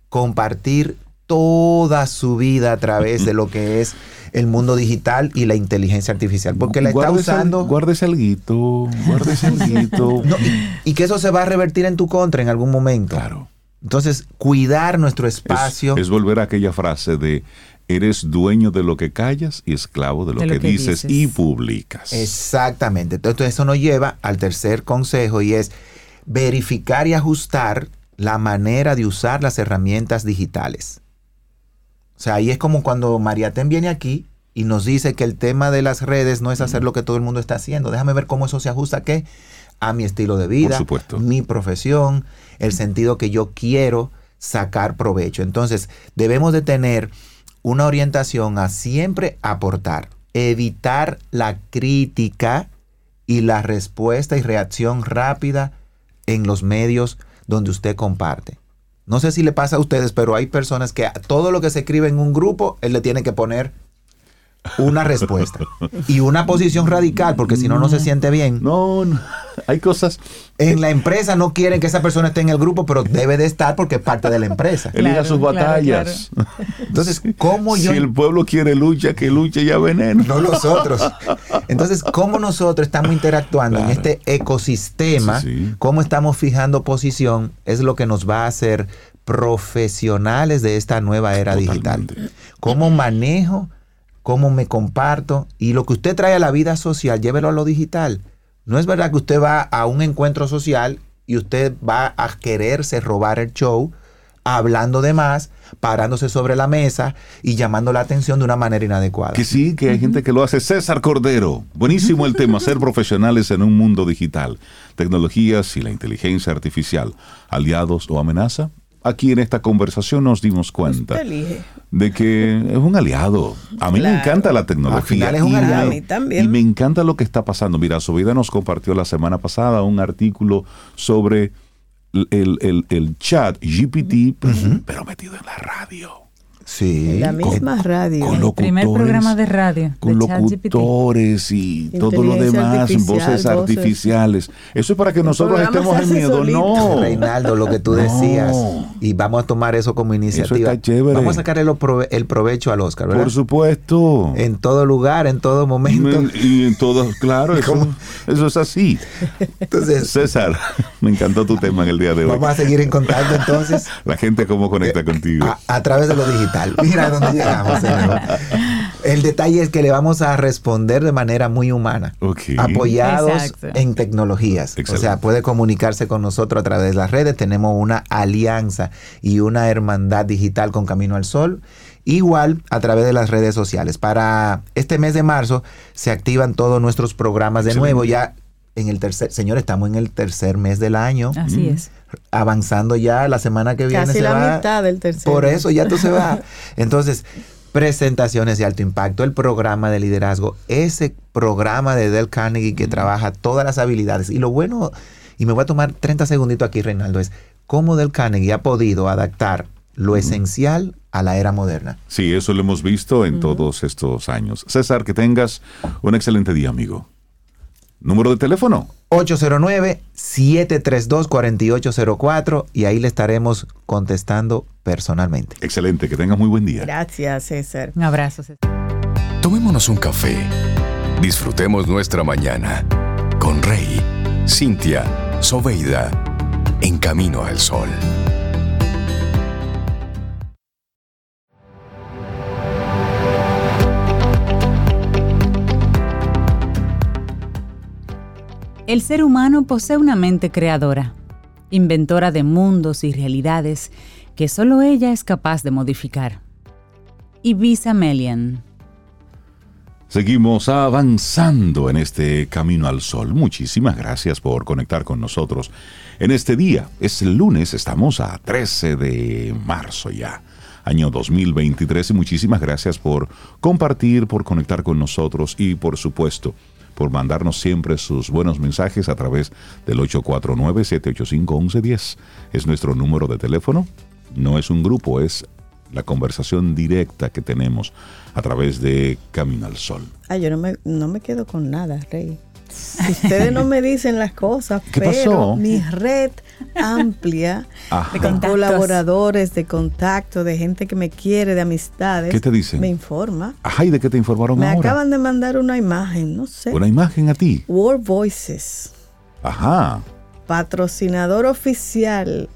compartir toda su vida a través de lo que es el mundo digital y la inteligencia artificial, porque la está Guárdese al- usando... Alguito, guárdese alguito. No, y, y que eso se va a revertir en tu contra en algún momento. Claro. Entonces, cuidar nuestro Es- espacio. Es, volver a aquella frase de eres dueño de lo que callas y esclavo de lo, De lo que, que dices, dices. y publicas. Exactamente. Entonces, eso nos lleva al tercer consejo y es verificar y ajustar la manera de usar las herramientas digitales. O sea, ahí es como cuando Mariaten viene aquí y nos dice que el tema de las redes no es hacer lo que todo el mundo está haciendo. Déjame ver cómo eso se ajusta a qué? A mi estilo de vida, supuesto. mi profesión, el sentido que yo quiero sacar provecho. Entonces, debemos de tener una orientación a siempre aportar, evitar la crítica y la respuesta y reacción rápida en los medios donde usted comparte. No sé si le pasa a ustedes, pero hay personas que todo lo que se escribe en un grupo, él le tiene que poner una respuesta y una posición radical, porque si no, no se siente bien. No, no, hay cosas. En la empresa no quieren que esa persona esté en el grupo, pero debe de estar porque es parte de la empresa. Elija Claro, sus claro, batallas. Entonces, ¿cómo yo Si el pueblo quiere lucha, que luche ya veneno. no nosotros. Entonces, ¿cómo nosotros estamos interactuando en este ecosistema? Sí, sí. ¿Cómo estamos fijando posición? Es lo que nos va a hacer profesionales de esta nueva era digital. ¿Cómo manejo? ¿Cómo me comparto? Y lo que usted trae a la vida social, llévelo a lo digital. No es verdad que usted va a un encuentro social y usted va a quererse robar el show hablando de más, parándose sobre la mesa y llamando la atención de una manera inadecuada. Que sí, que hay gente que lo hace. César Cordero. Buenísimo el tema, ser profesionales en un mundo digital. Tecnologías y la inteligencia artificial. ¿Aliados o amenaza? Aquí en esta conversación nos dimos cuenta de que es un aliado. A mí me encanta la tecnología. Al final es un y me- aliado. A mí también. Y me encanta lo que está pasando. Mira, Subida nos compartió la semana pasada un artículo sobre el, el- el- el chat GPT, pero, pero metido en la radio. Sí. En la misma radio. con El primer programa de radio con de locutores y todo lo demás, artificial, voces voces. artificiales. Eso es para que nosotros estemos en miedo. solito. No. Reinaldo, lo que tú No. decías, y vamos a tomar eso como iniciativa. está chévere. Vamos a sacarle lo prove- el provecho al Oscar, ¿verdad? Por supuesto. En todo lugar, en todo momento. Y en todos, claro, eso, eso es así. Entonces, César, me encantó tu tema en el día de hoy. vamos a seguir en contacto entonces. La gente cómo conecta contigo. A, a través de lo digital. Mira dónde llegamos. señor. El detalle es que le vamos a responder de manera muy humana, Ok. apoyados Exacto. en tecnologías. O sea, puede comunicarse con nosotros a través de las redes. Tenemos una alianza y una hermandad digital con Camino al Sol. Igual a través de las redes sociales. Para este mes de marzo se activan todos nuestros programas de Excelente. nuevo. Ya en el tercer, señor, estamos en el tercer mes del año Así es. avanzando ya la semana que viene Casi se la va. mitad del tercer Por mes. eso ya tú se va. Entonces, presentaciones de alto impacto, el programa de liderazgo, ese programa de Del Carnegie que trabaja todas las habilidades. Y lo bueno, y me voy a tomar 30 segunditos aquí, Reinaldo, es cómo Del Carnegie ha podido adaptar lo esencial a la era moderna. Sí, eso lo hemos visto en todos estos años. César, que tengas un excelente día, amigo. Número de teléfono. 809-732-4804 y ahí le estaremos contestando personalmente. Excelente, que tengas muy buen día. Gracias, César. Un abrazo. César. Tomémonos un café. Disfrutemos nuestra mañana con Rey, Cintia, Soveida, en camino al sol. El ser humano posee una mente creadora, inventora de mundos y realidades que solo ella es capaz de modificar. Ibiza Melian. Seguimos avanzando en este camino al sol. Muchísimas gracias por conectar con nosotros en este día. Es el lunes, estamos a 13 de marzo ya, año 2023. Y muchísimas gracias por compartir, por conectar con nosotros y por supuesto por mandarnos siempre sus buenos mensajes a través del 849-785-1110. Es nuestro número de teléfono. No es un grupo, es la conversación directa que tenemos a través de Camino al Sol. Ah, yo no me, no me quedo con nada, Rey. Si ustedes no me dicen las cosas, ¿Qué pero pasó? mi red amplia Ajá. de contactos. colaboradores, de contacto, de gente que me quiere, de amistades. ¿Qué te dicen? Me informa. Ajá, ¿y de qué te informaron Me ahora? acaban de mandar una imagen, no sé. Una imagen a ti. World Voices, Ajá. patrocinador oficial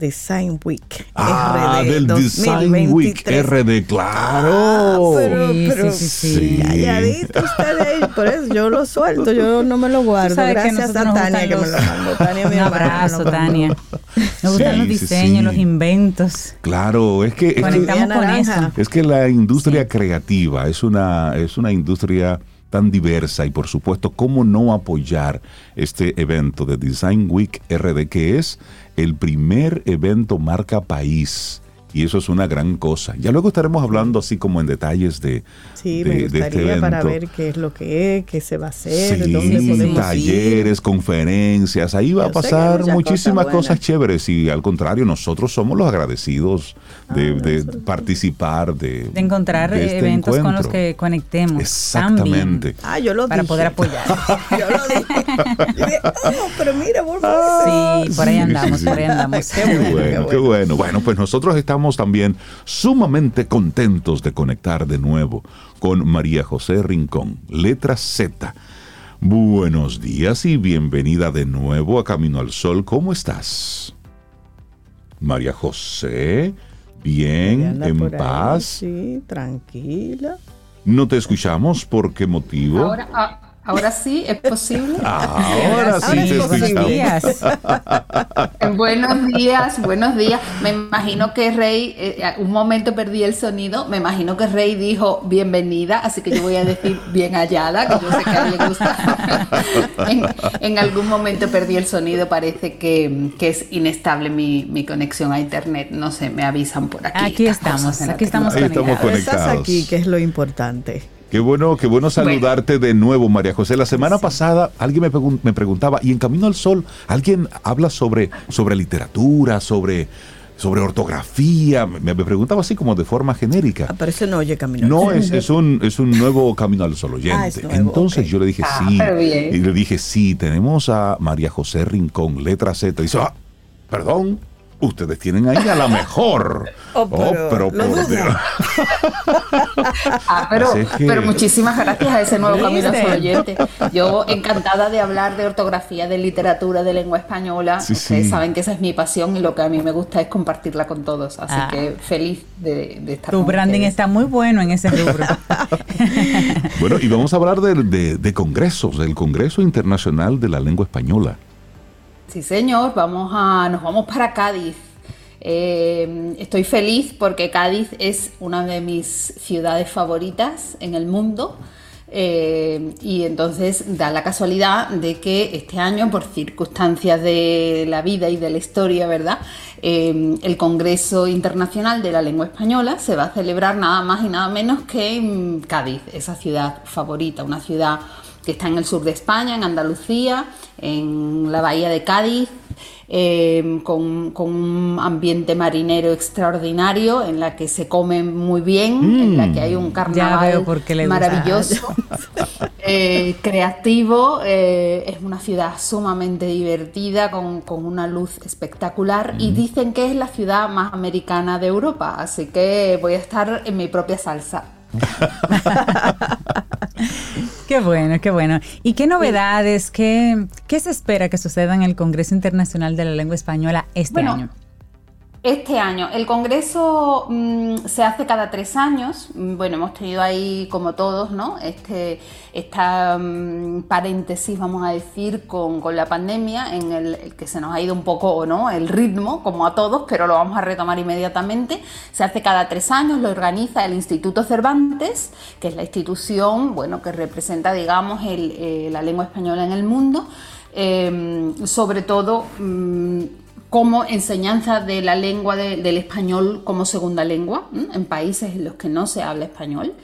Design Week. Ah, RD del Design Week 2023. RD, claro. Ah, pero, Sí, pero, sí, sí, sí. calladito usted ahí, por eso yo lo suelto, yo no me lo guardo. Gracias a Tania que me lo mandó. Tania, mi Un abrazo, me. Tania. Nos gustan Sí, los diseños, sí. los inventos. Claro, es que, es que, Conectamos con eso. es que la industria creativa es una, es una industria tan diversa y por supuesto, ¿cómo no apoyar este evento de Design Week RD, que es el primer evento marca país? Y eso es una gran cosa. Ya luego estaremos hablando así como en detalles de, Sí, de- me de este gustaría para evento. ver qué es lo que es, qué se va a hacer, Sí, dónde podemos ir. talleres, conferencias, ahí va a Yo pasar muchísimas cosas chéveres y al contrario, nosotros somos los agradecidos de, Ah, de participar, de, De encontrar de eh, este eventos con los que conectemos. Exactamente. Ah, yo lo Para dije. poder apoyar. yo lo dije. Oh, pero mira, World Voices. Sí, por ahí Sí, andamos, sí, por ahí andamos. Qué Qué bueno, qué bueno. Bueno, pues nosotros estamos también sumamente contentos de conectar de nuevo con María José Rincón, letra Z. Buenos días y bienvenida de nuevo a Camino al Sol. ¿Cómo estás? María José, bien, en ahí, paz. Sí, tranquila. ¿No te escuchamos? ¿Por qué motivo? Ahora, ah, ahora sí, es posible. Ahora sí escuchamos. Días. Buenos días, buenos días. Me imagino que Rey, eh, un momento perdí el sonido, me imagino que Rey dijo bienvenida, así que yo voy a decir bien hallada, que yo sé que a él le gusta. en, en algún momento perdí el sonido, parece que, que es inestable mi, mi conexión a internet, no sé, me avisan por aquí. Aquí estamos, aquí estamos Ahí estamos conectados. Estás Conectados. aquí, que es lo importante. Qué bueno, qué bueno saludarte de nuevo, María José. La semana pasada alguien me, pregun- me preguntaba, y en Camino al Sol, alguien habla sobre, sobre literatura, sobre, sobre ortografía. Me, me preguntaba así como de forma genérica. Ah, pero ese no oye camino. al No, Sol. es, es un, es un nuevo Camino al Sol oyente. Ah, es nuevo, Entonces yo le dije Ah, sí. Y le dije sí, tenemos a María José Rincón, letra Z. Dice, ah, perdón, ustedes tienen ahí a la mejor. Oh, pero lo por dudo. Dios. Ah, pero, Así es que- pero muchísimas gracias a ese nuevo camino oyente. Yo encantada de hablar de ortografía, de literatura, de lengua española. Sí, Ustedes sí. saben que esa es mi pasión y lo que a mí me gusta es compartirla con todos. Así Ah. que feliz de, de estar Tu con branding ustedes. está muy bueno en ese rubro. Bueno, y vamos a hablar de, de- de congresos, del Congreso Internacional de la Lengua Española. Sí, señor, vamos a, nos vamos para Cádiz. Eh, estoy feliz porque Cádiz es una de mis ciudades favoritas en el mundo. Eh, y entonces da la casualidad de que este año, por circunstancias de la vida y de la historia, ¿verdad? Eh, el Congreso Internacional de la Lengua Española se va a celebrar nada más y nada menos que en Cádiz, esa ciudad favorita, una ciudad que está en el sur de España, en Andalucía, en la bahía de Cádiz, eh, con, con un ambiente marinero extraordinario, en la que se come muy bien, en la que hay un carnaval maravilloso, eh, creativo, eh, es una ciudad sumamente divertida, con, con una luz espectacular, y dicen que es la ciudad más americana de Europa, así que voy a estar en mi propia salsa. Qué bueno, qué bueno. ¿Y qué novedades, qué, qué se espera que suceda en el Congreso Internacional de la Lengua Española este Bueno, año? Este año, el Congreso mm, se hace cada tres años. Mm, Bueno, hemos tenido ahí, como todos, ¿no? Este, esta mm, paréntesis, vamos a decir, con, con la pandemia, en el, que se nos ha ido un poco, ¿no? El ritmo, como a todos, pero lo vamos a retomar inmediatamente. Se hace cada tres años, lo organiza el Instituto Cervantes, que es la institución, bueno, que representa, digamos, eh, la lengua española en el mundo. Eh, sobre todo. Como enseñanza de la lengua de- del español como segunda lengua en países en los que no se habla español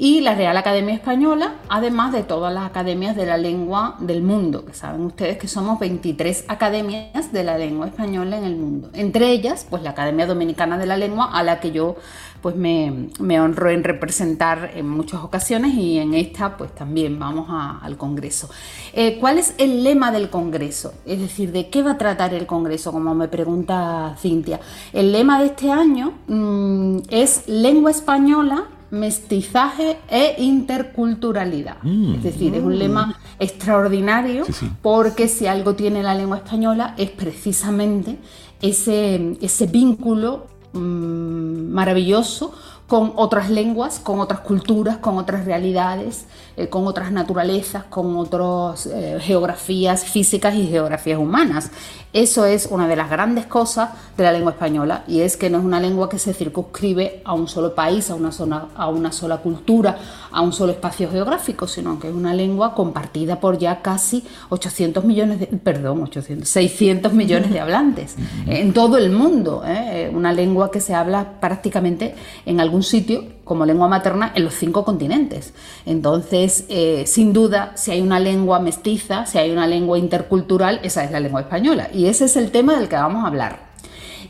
y la Real Academia Española, además de todas las academias de la lengua del mundo, que saben ustedes que somos 23 academias de la lengua española en el mundo. Entre ellas, pues la Academia Dominicana de la Lengua, a la que yo pues me, me honro en representar en muchas ocasiones y en esta pues también vamos al Congreso. Eh, ¿Cuál es el lema del Congreso? Es decir, ¿de qué va a tratar el Congreso? Como me pregunta Cintia. El lema de este año mm, es lengua española, mestizaje e interculturalidad. Es decir, es un lema extraordinario Sí, sí. porque si algo tiene la lengua española es precisamente ese, ese vínculo mm, maravilloso con otras lenguas, con otras culturas, con otras realidades, eh, con otras naturalezas, con otras eh, geografías físicas y geografías humanas. Eso es una de las grandes cosas de la lengua española y es que no es una lengua que se circunscribe a un solo país, a una, zona, a una sola cultura, a un solo espacio geográfico, sino que es una lengua compartida por ya casi 800 millones de, perdón, 800, 600 millones de hablantes en todo el mundo. ¿eh? Una lengua que se habla prácticamente en algún sitio como lengua materna en los cinco continentes. Entonces, eh, sin duda, si hay una lengua mestiza, si hay una lengua intercultural, esa es la lengua española. Y ese es el tema del que vamos a hablar.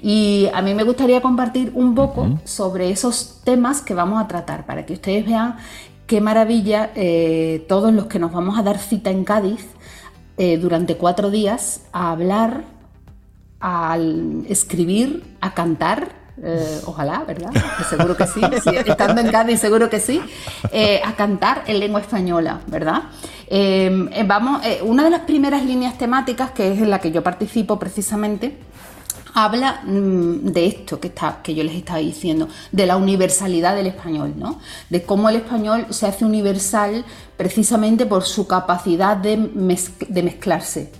Y a mí me gustaría compartir un poco sobre esos temas que vamos a tratar, para que ustedes vean qué maravilla eh, todos los que nos vamos a dar cita en Cádiz eh, durante cuatro días a hablar, a escribir, a cantar. Eh, ojalá, ¿verdad? Seguro que sí, estando en Cádiz seguro que sí, eh, a cantar en lengua española, ¿verdad? Eh, eh, vamos, una de las primeras líneas temáticas, que es en la que yo participo precisamente, habla mm, de esto que, está, que yo les estaba diciendo, de la universalidad del español, ¿no? de cómo el español se hace universal precisamente por su capacidad de mezclarse,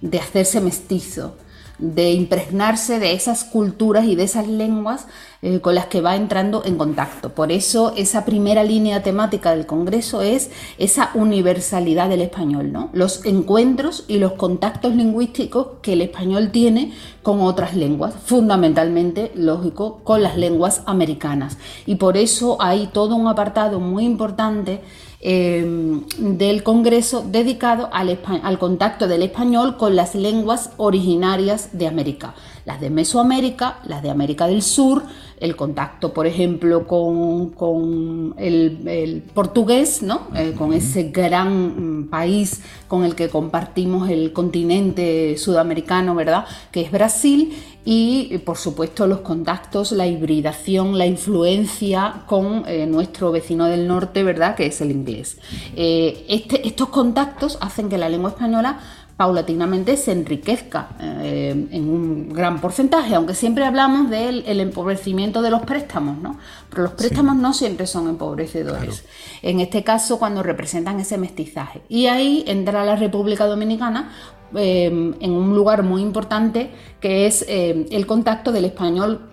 de hacerse mestizo, de impregnarse de esas culturas y de esas lenguas eh, con las que va entrando en contacto. Por eso esa primera línea temática del Congreso es esa universalidad del español, ¿no? los encuentros y los contactos lingüísticos que el español tiene con otras lenguas, fundamentalmente, lógico, con las lenguas americanas. Y por eso hay todo un apartado muy importante eh, del Congreso dedicado al, al contacto del español con las lenguas originarias de América. Las de Mesoamérica, las de América del Sur, el contacto, por ejemplo, con, el, portugués, ¿no? Eh, con ese gran mm, país con el que compartimos el continente sudamericano, ¿verdad? Que es Brasil. Y, por supuesto, los contactos, la hibridación, la influencia con eh, nuestro vecino del norte, ¿verdad? Que es el inglés. Eh, este, estos contactos hacen que la lengua española paulatinamente se enriquezca eh, en un gran porcentaje, aunque siempre hablamos del empobrecimiento de los préstamos, ¿no? Pero los préstamos no siempre son empobrecedores. En este caso, cuando representan ese mestizaje. Y ahí entra la República Dominicana eh, en un lugar muy importante que es eh, el contacto del español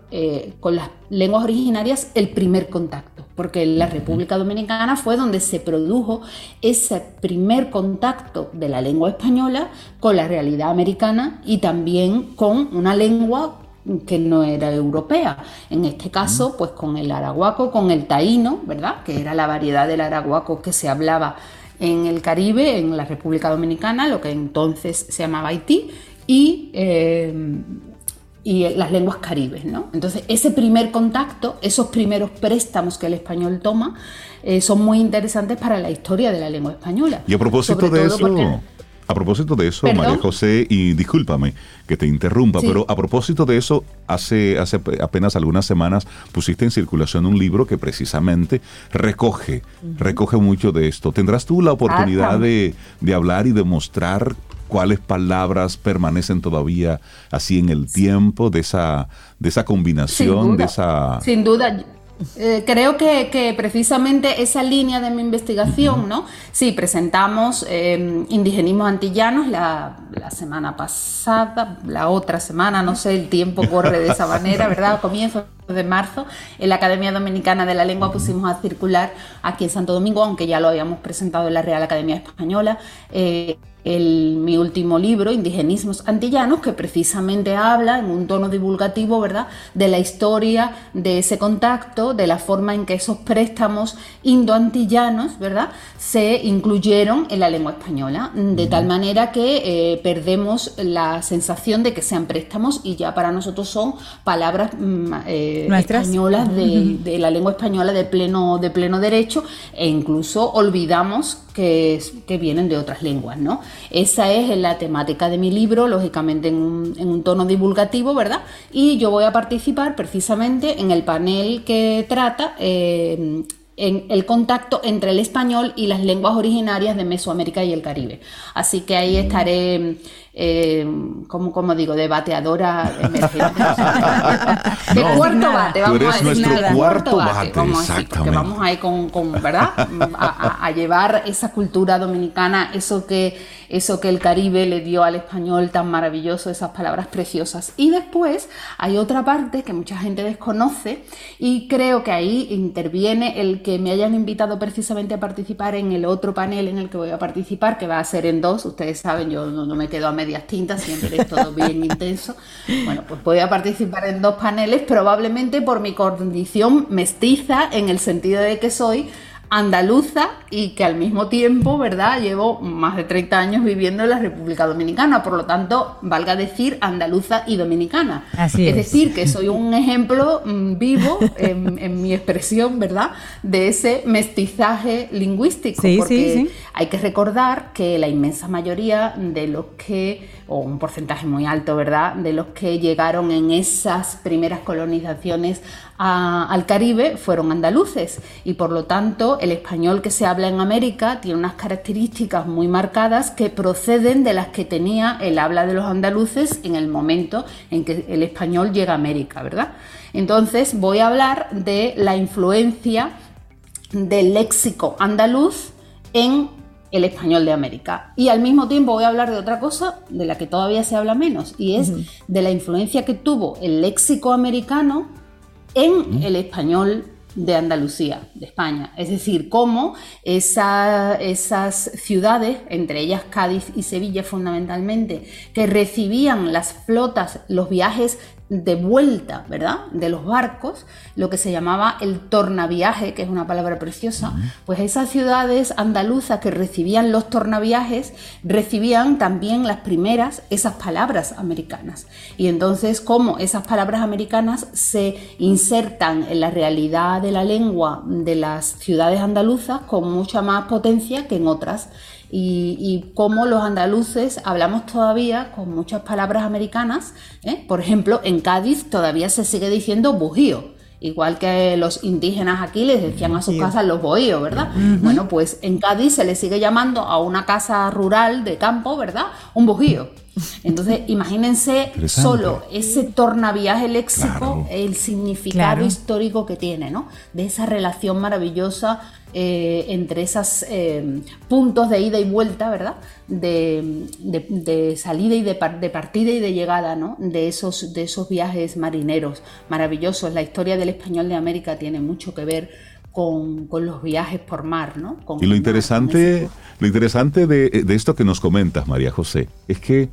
con las lenguas originarias, el primer contacto porque la República Dominicana fue donde se produjo ese primer contacto de la lengua española con la realidad americana y también con una lengua que no era europea. En este caso, pues con el arahuaco, con el taíno, ¿verdad? Que era la variedad del arahuaco que se hablaba en el Caribe, en la República Dominicana, lo que entonces se llamaba Haití, y eh, y las lenguas caribes. ¿no? Entonces, ese primer contacto, esos primeros préstamos que el español toma, eh, son muy interesantes para la historia de la lengua española. Y a propósito de eso, a propósito de eso, María José, y discúlpame que te interrumpa, pero a propósito de eso, hace, hace apenas algunas semanas pusiste en circulación un libro que precisamente recoge, recoge mucho de esto. ¿Tendrás tú la oportunidad de, de hablar y de mostrar cuáles palabras permanecen todavía así en el tiempo de esa, de esa combinación, de esa... Sin duda. Eh, creo que, precisamente esa línea de mi investigación, ¿no? Sí, presentamos eh, indigenismos antillanos la, la, semana pasada, la otra semana, no sé, el tiempo corre de esa manera, ¿verdad? A comienzos de marzo, en la Academia Dominicana de la Lengua pusimos a circular aquí en Santo Domingo, aunque ya lo habíamos presentado en la Real Academia Española. Eh, el, mi último libro, Indigenismos Antillanos, que precisamente habla en un tono divulgativo, ¿verdad?, de la historia de ese contacto, de la forma en que esos préstamos indoantillanos, ¿verdad?, se incluyeron en la lengua española, de tal manera que eh, perdemos la sensación de que sean préstamos y ya para nosotros son palabras mm, eh, españolas de, de, la lengua española de pleno, de pleno derecho e incluso olvidamos que, que vienen de otras lenguas, ¿no? Esa es la temática de mi libro, lógicamente en un, tono divulgativo, ¿verdad? Y yo voy a participar precisamente en el panel que trata eh, en el contacto entre el español y las lenguas originarias de Mesoamérica y el Caribe. Así que ahí estaré eh, como, como digo, de bateadora emergente. de cuarto bate, vamos a decir. Nuestro cuarto bate, vamos a porque vamos ahí con, con ¿verdad? A, a, llevar esa cultura dominicana, eso que, eso que el Caribe le dio al español tan maravilloso, esas palabras preciosas. Y después hay otra parte que mucha gente desconoce y creo que ahí interviene el que me hayan invitado precisamente a participar en el otro panel en el que voy a participar, que va a ser en dos. Ustedes saben, yo no, me quedo a medias tintas, siempre es todo bien intenso. Bueno, pues voy a participar en dos paneles, probablemente por mi condición mestiza, en el sentido de que soy andaluza y que al mismo tiempo, ¿verdad? Llevo más de 30 años viviendo en la República Dominicana, por lo tanto, valga decir andaluza y dominicana. Así es. decir, que soy un ejemplo mm, vivo en, mi expresión, ¿verdad? De ese mestizaje lingüístico, porque hay que recordar que la inmensa mayoría de los que, o un porcentaje muy alto, ¿verdad? De los que llegaron en esas primeras colonizaciones al Caribe fueron andaluces y por lo tanto el español que se habla en América tiene unas características muy marcadas que proceden de las que tenía el habla de los andaluces en el momento en que el español llega a América, ¿verdad? Entonces voy a hablar de la influencia del léxico andaluz en el español de América. Y al mismo tiempo voy a hablar de otra cosa de la que todavía se habla menos, y es de la influencia que tuvo el léxico americano en el español de Andalucía, de España. Es decir, cómo esas ciudades, entre ellas Cádiz y Sevilla fundamentalmente, que recibían las flotas, los viajes de vuelta, ¿verdad? De los barcos, lo que se llamaba el tornaviaje, que es una palabra preciosa, pues esas ciudades andaluzas que recibían los tornaviajes, recibían también las primeras esas palabras americanas. Y entonces, como esas palabras americanas se insertan en la realidad de la lengua de las ciudades andaluzas con mucha más potencia que en otras y, y cómo los andaluces hablamos todavía con muchas palabras americanas. ¿eh? Por ejemplo, en Cádiz todavía se sigue diciendo bujío. Igual que los indígenas aquí les decían a sus casas los bohíos, ¿verdad? Bueno, pues en Cádiz se le sigue llamando a una casa rural de campo, ¿verdad? Un bujío. Entonces, imagínense solo ese tornaviaje léxico, el significado Claro. histórico que tiene, ¿no? De esa relación maravillosa eh, entre esos puntos de ida y vuelta, ¿verdad? De, de- de salida y de, par- de partida y de llegada, ¿no? De esos, de esos viajes marineros maravillosos. La historia del español de América tiene mucho que ver con, con los viajes por mar, ¿no? Con Y lo interesante, lo interesante de, de esto que nos comentas, María José, es que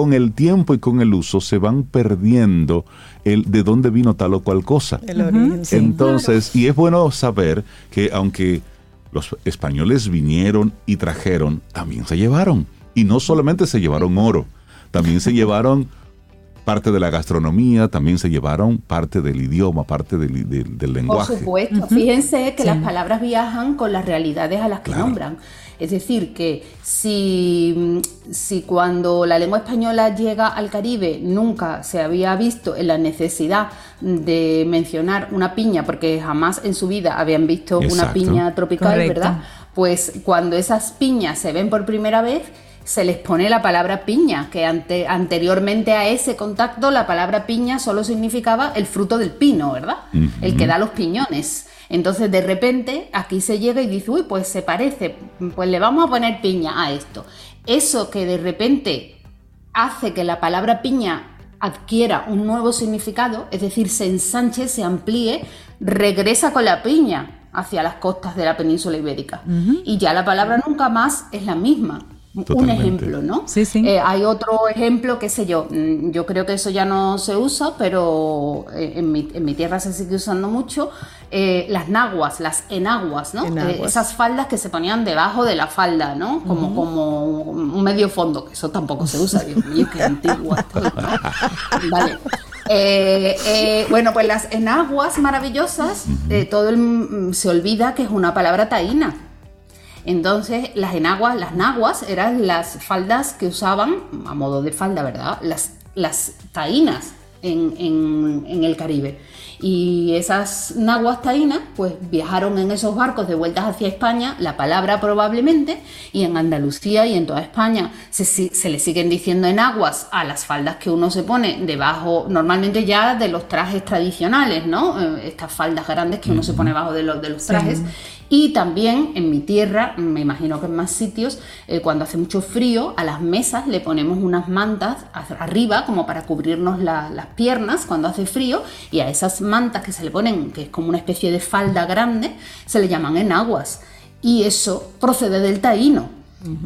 con el tiempo y con el uso se van perdiendo el de dónde vino tal o cual cosa. El origen. sí. Entonces, y es bueno saber que aunque los españoles vinieron y trajeron, también se llevaron. Y no solamente se llevaron oro, también se llevaron parte de la gastronomía, también se llevaron parte del idioma, parte del, del- del Por lenguaje. supuesto, fíjense que Sí. las palabras viajan con las realidades a las que Claro. nombran. Es decir, que si, si cuando la lengua española llega al Caribe nunca se había visto en la necesidad de mencionar una piña, porque jamás en su vida habían visto una piña tropical, Correcto. ¿verdad? Pues cuando esas piñas se ven por primera vez, se les pone la palabra piña, que ante- anteriormente a ese contacto la palabra piña solo significaba el fruto del pino, ¿verdad? El que da los piñones. Entonces de repente aquí se llega y dice, uy, pues se parece, pues le vamos a poner piña a esto. Eso que de repente hace que la palabra piña adquiera un nuevo significado, es decir, se ensanche, se amplíe, regresa con la piña hacia las costas de la península ibérica. Y ya la palabra nunca más es la misma. Un ejemplo, ¿no? Sí, sí. Eh, hay otro ejemplo, qué sé yo, mm, yo creo que eso ya no se usa, pero eh, en mi, en mi tierra se sigue usando mucho, eh, las naguas, las enaguas, ¿no? Enaguas. Eh, esas faldas que se ponían debajo de la falda, ¿no? Como, como un medio fondo, que eso tampoco se usa, Dios mío, qué antigua estoy, ¿no? Vale. Eh, eh, bueno, pues las enaguas maravillosas, eh, todo el, mm, se olvida que es una palabra taína. Entonces, las enaguas, las naguas eran las faldas que usaban, a modo de falda, ¿verdad? Las, las taínas en, en- en el Caribe. Y esas naguas taínas, pues viajaron en esos barcos de vueltas hacia España, la palabra probablemente, y en Andalucía y en toda España se, le siguen diciendo enaguas a las faldas que uno se pone debajo, normalmente ya de los trajes tradicionales, ¿no? Eh, Estas faldas grandes que uno se pone debajo de los, de los trajes. Y también en mi tierra, me imagino que en más sitios, eh, cuando hace mucho frío, a las mesas le ponemos unas mantas arriba como para cubrirnos la- las piernas cuando hace frío y a esas mantas que se le ponen, que es como una especie de falda grande, se le llaman enaguas. Y eso procede del taíno.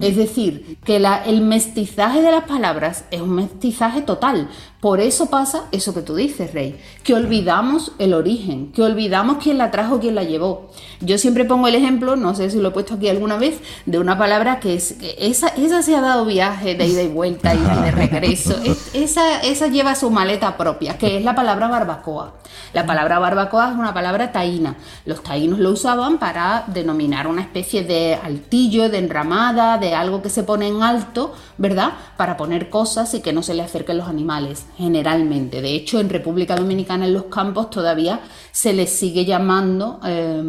Es decir, que la- el mestizaje de las palabras es un mestizaje total. Por eso pasa eso que tú dices, Rey, que olvidamos el origen, que olvidamos quién la trajo, quién la llevó. Yo siempre pongo el ejemplo, no sé si lo he puesto aquí alguna vez, de una palabra que es, que esa, esa se ha dado viaje de ida y vuelta y de regreso. Es- esa, esa lleva su maleta propia, que es la palabra barbacoa. La palabra barbacoa es una palabra taína. Los taínos lo usaban para denominar una especie de altillo, de enramada, de algo que se pone en alto, ¿verdad? Para poner cosas y que no se le acerquen los animales, generalmente. De hecho, en República Dominicana, en los campos, todavía se le sigue llamando eh,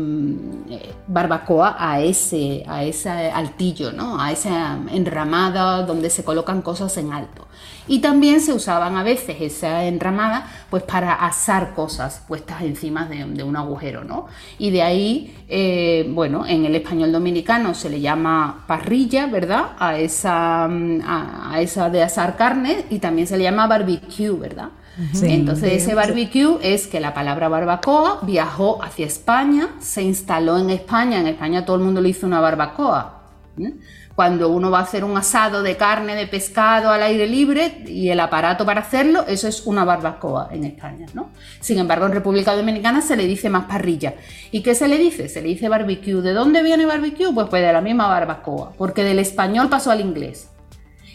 eh, barbacoa a ese, a ese altillo, ¿no? A esa enramada donde se colocan cosas en alto. Y también se usaban a veces esa enramada pues para asar cosas puestas encima de, de un agujero, ¿no? Y de ahí, eh, bueno, en el español dominicano se le llama parrilla, ¿verdad? A esa, mm, a, a esa de asar carne y también se le llama barbecue, ¿verdad? Sí. Entonces ese barbecue es que la palabra barbacoa viajó hacia España, se instaló en España, en España todo el mundo le hizo una barbacoa. ¿eh? Cuando uno va a hacer un asado de carne, de pescado al aire libre y el aparato para hacerlo, eso es una barbacoa en España, ¿no? Sin embargo, en República Dominicana se le dice más parrilla. ¿Y qué se le dice? Se le dice barbecue. ¿De dónde viene barbecue? Pues, pues de la misma barbacoa, porque del español pasó al inglés.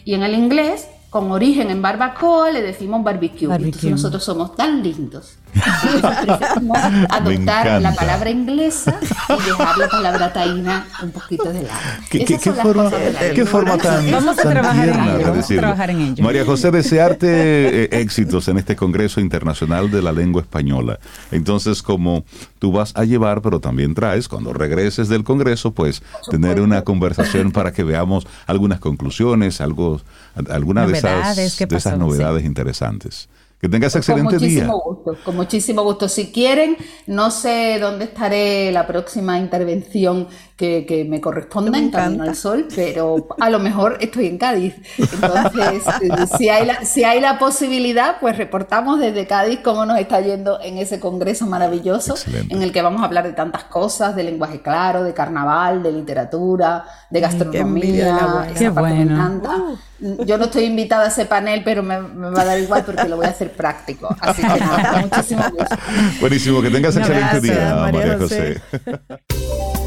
Y en el inglés con origen en barbacoa le decimos barbecue. Barbecue. Entonces nosotros somos tan lindos. Adoptar la palabra inglesa y dejar la palabra taína un poquito de lado. ¿Qué, qué- Esas qué forma, de qué forma tan, Vamos a tan trabajar en tierna ello, de vamos a trabajar en ello. María José, desearte eh, éxitos en este Congreso Internacional de la Lengua Española. Entonces, como tú vas a llevar, pero también traes, cuando regreses del Congreso, pues tener una conversación para que veamos algunas conclusiones, algo, algunas de Novedades, esas, ¿qué de esas pasó? novedades interesantes. Que tengas Con excelente día. muchísimo gusto, con muchísimo gusto. Si quieren, no sé dónde estaré la próxima intervención que, que me corresponda Me en Camino al Sol, pero a lo mejor estoy en Cádiz. Entonces, eh, si hay, la, si hay la posibilidad, pues reportamos desde Cádiz cómo nos está yendo en ese congreso maravilloso, Excelente. en el que vamos a hablar de tantas cosas, de lenguaje claro, de carnaval, de literatura, de gastronomía. Qué bueno. encanta. Yo no estoy invitada a ese panel, pero me, me va a dar igual porque lo voy a hacer práctico. Así que nada, muchísimo gusto. Buenísimo, que tengas Un excelente abrazo, día, María María José. José.